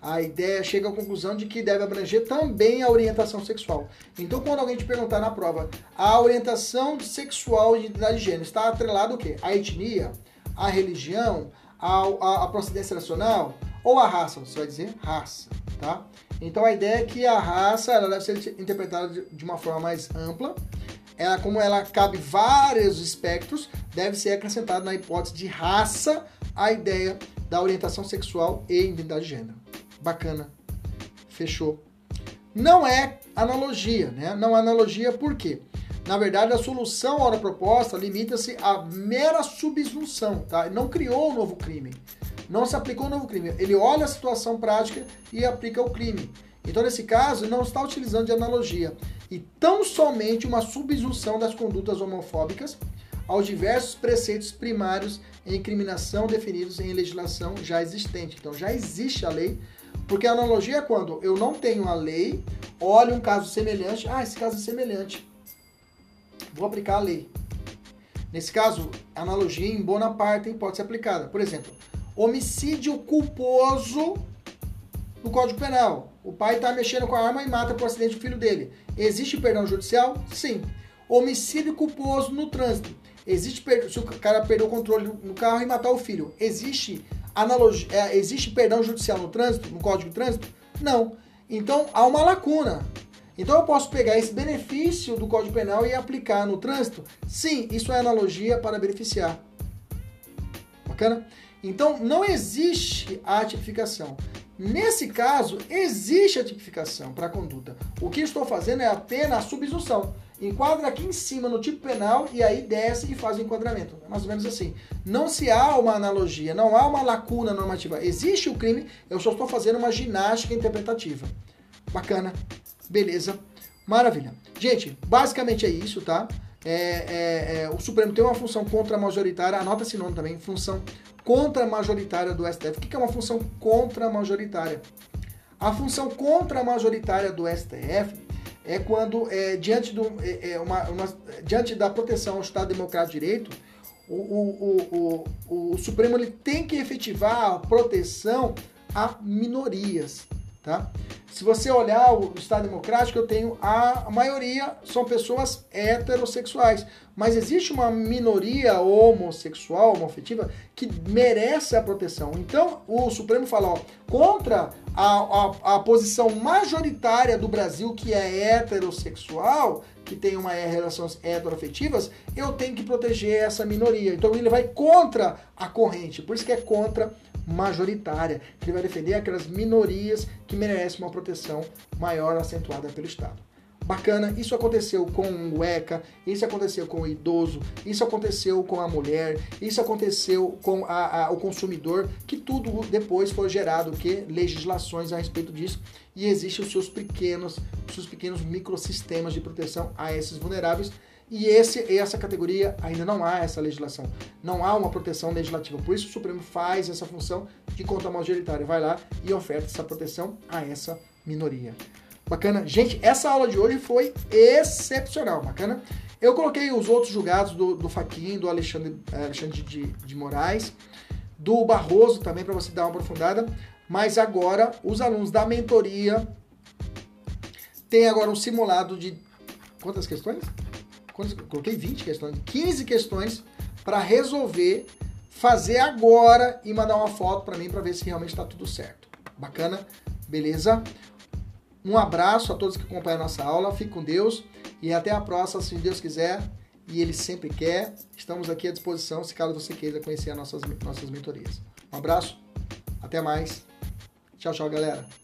a ideia chega à conclusão de que deve abranger também a orientação sexual. Então, quando alguém te perguntar na prova, a orientação sexual e identidade de gênero está atrelada o quê? A etnia, a religião, a, a procedência nacional ou a raça? Você vai dizer raça, tá? Então a ideia é que a raça ela deve ser interpretada de uma forma mais ampla. Ela, como ela cabe vários espectros, deve ser acrescentada na hipótese de raça a ideia da orientação sexual e identidade de gênero. Bacana. Fechou. Não é analogia, né? Não é analogia por quê? Na verdade, a solução à hora proposta limita-se à mera subsunção, tá? Não criou um novo crime. Não se aplicou um novo crime. Ele olha a situação prática e aplica o crime. Então, nesse caso, não está utilizando de analogia. E tão somente uma subsunção das condutas homofóbicas aos diversos preceitos primários em incriminação definidos em legislação já existente. Então, já existe a lei, porque a analogia é quando eu não tenho a lei, olho um caso semelhante, ah, esse caso é semelhante vou aplicar a lei. Nesse caso, analogia em Bonaparte pode ser aplicada. Por exemplo, homicídio culposo no Código Penal. O pai está mexendo com a arma e mata por acidente o filho dele. Existe perdão judicial? Sim. Homicídio culposo no trânsito. Existe se o cara perdeu o controle no carro e matar o filho. Existe analogia, é, existe perdão judicial no trânsito, no Código de Trânsito? Não. Então há uma lacuna. Então eu posso pegar esse benefício do Código Penal e aplicar no trânsito? Sim, isso é analogia para beneficiar. Bacana? Então não existe a tipificação. Nesse caso, existe a tipificação para a conduta. O que estou fazendo é apenas a subsunção. Enquadra aqui em cima no tipo penal e aí desce e faz o enquadramento. É mais ou menos assim. Não se há uma analogia, não há uma lacuna normativa. Existe o crime, eu só estou fazendo uma ginástica interpretativa. Bacana. Beleza, maravilha. Gente, basicamente é isso, tá? É, é, é, o Supremo tem uma função contra-majoritária, anota esse nome também, função contra-majoritária do STF. O que é uma função contra-majoritária? A função contra-majoritária do STF é quando, é, diante, do, é, é, uma, uma, diante da proteção ao Estado Democrático de Direito, o, o, o, o, Supremo ele tem que efetivar a proteção a minorias, tá? Se você olhar o Estado Democrático, eu tenho a, maioria são pessoas heterossexuais, mas existe uma minoria homossexual, homoafetiva, que merece a proteção. Então, o Supremo fala, ó, contra a, a, a posição majoritária do Brasil, que é heterossexual, que tem uma relações heteroafetivas, eu tenho que proteger essa minoria. Então ele vai contra a corrente, por isso que é contra majoritária, que ele vai defender aquelas minorias que merecem uma proteção maior acentuada pelo Estado. Bacana, isso aconteceu com o ECA, isso aconteceu com o idoso, isso aconteceu com a mulher, isso aconteceu com a, a, o consumidor, que tudo depois foi gerado que legislações a respeito disso. E existem os seus pequenos, os seus pequenos microsistemas de proteção a esses vulneráveis e esse, essa categoria ainda não há essa legislação, não há uma proteção legislativa. Por isso o Supremo faz essa função de conta majoritária, vai lá e oferta essa proteção a essa minoria. Bacana? Gente, essa aula de hoje foi excepcional, bacana? Eu coloquei os outros julgados do, do Faquin, do Alexandre, Alexandre de, de Moraes, do Barroso também, para você dar uma aprofundada. Mas agora, os alunos da mentoria têm agora um simulado de quantas questões? Coloquei 20 questões, 15 questões para resolver, fazer agora e mandar uma foto para mim para ver se realmente está tudo certo. Bacana? Beleza? Um abraço a todos que acompanham a nossa aula, fique com Deus e até a próxima, se Deus quiser e Ele sempre quer. Estamos aqui à disposição se caso você queira conhecer as nossas, nossas mentorias. Um abraço, até mais. Tchau, tchau, galera.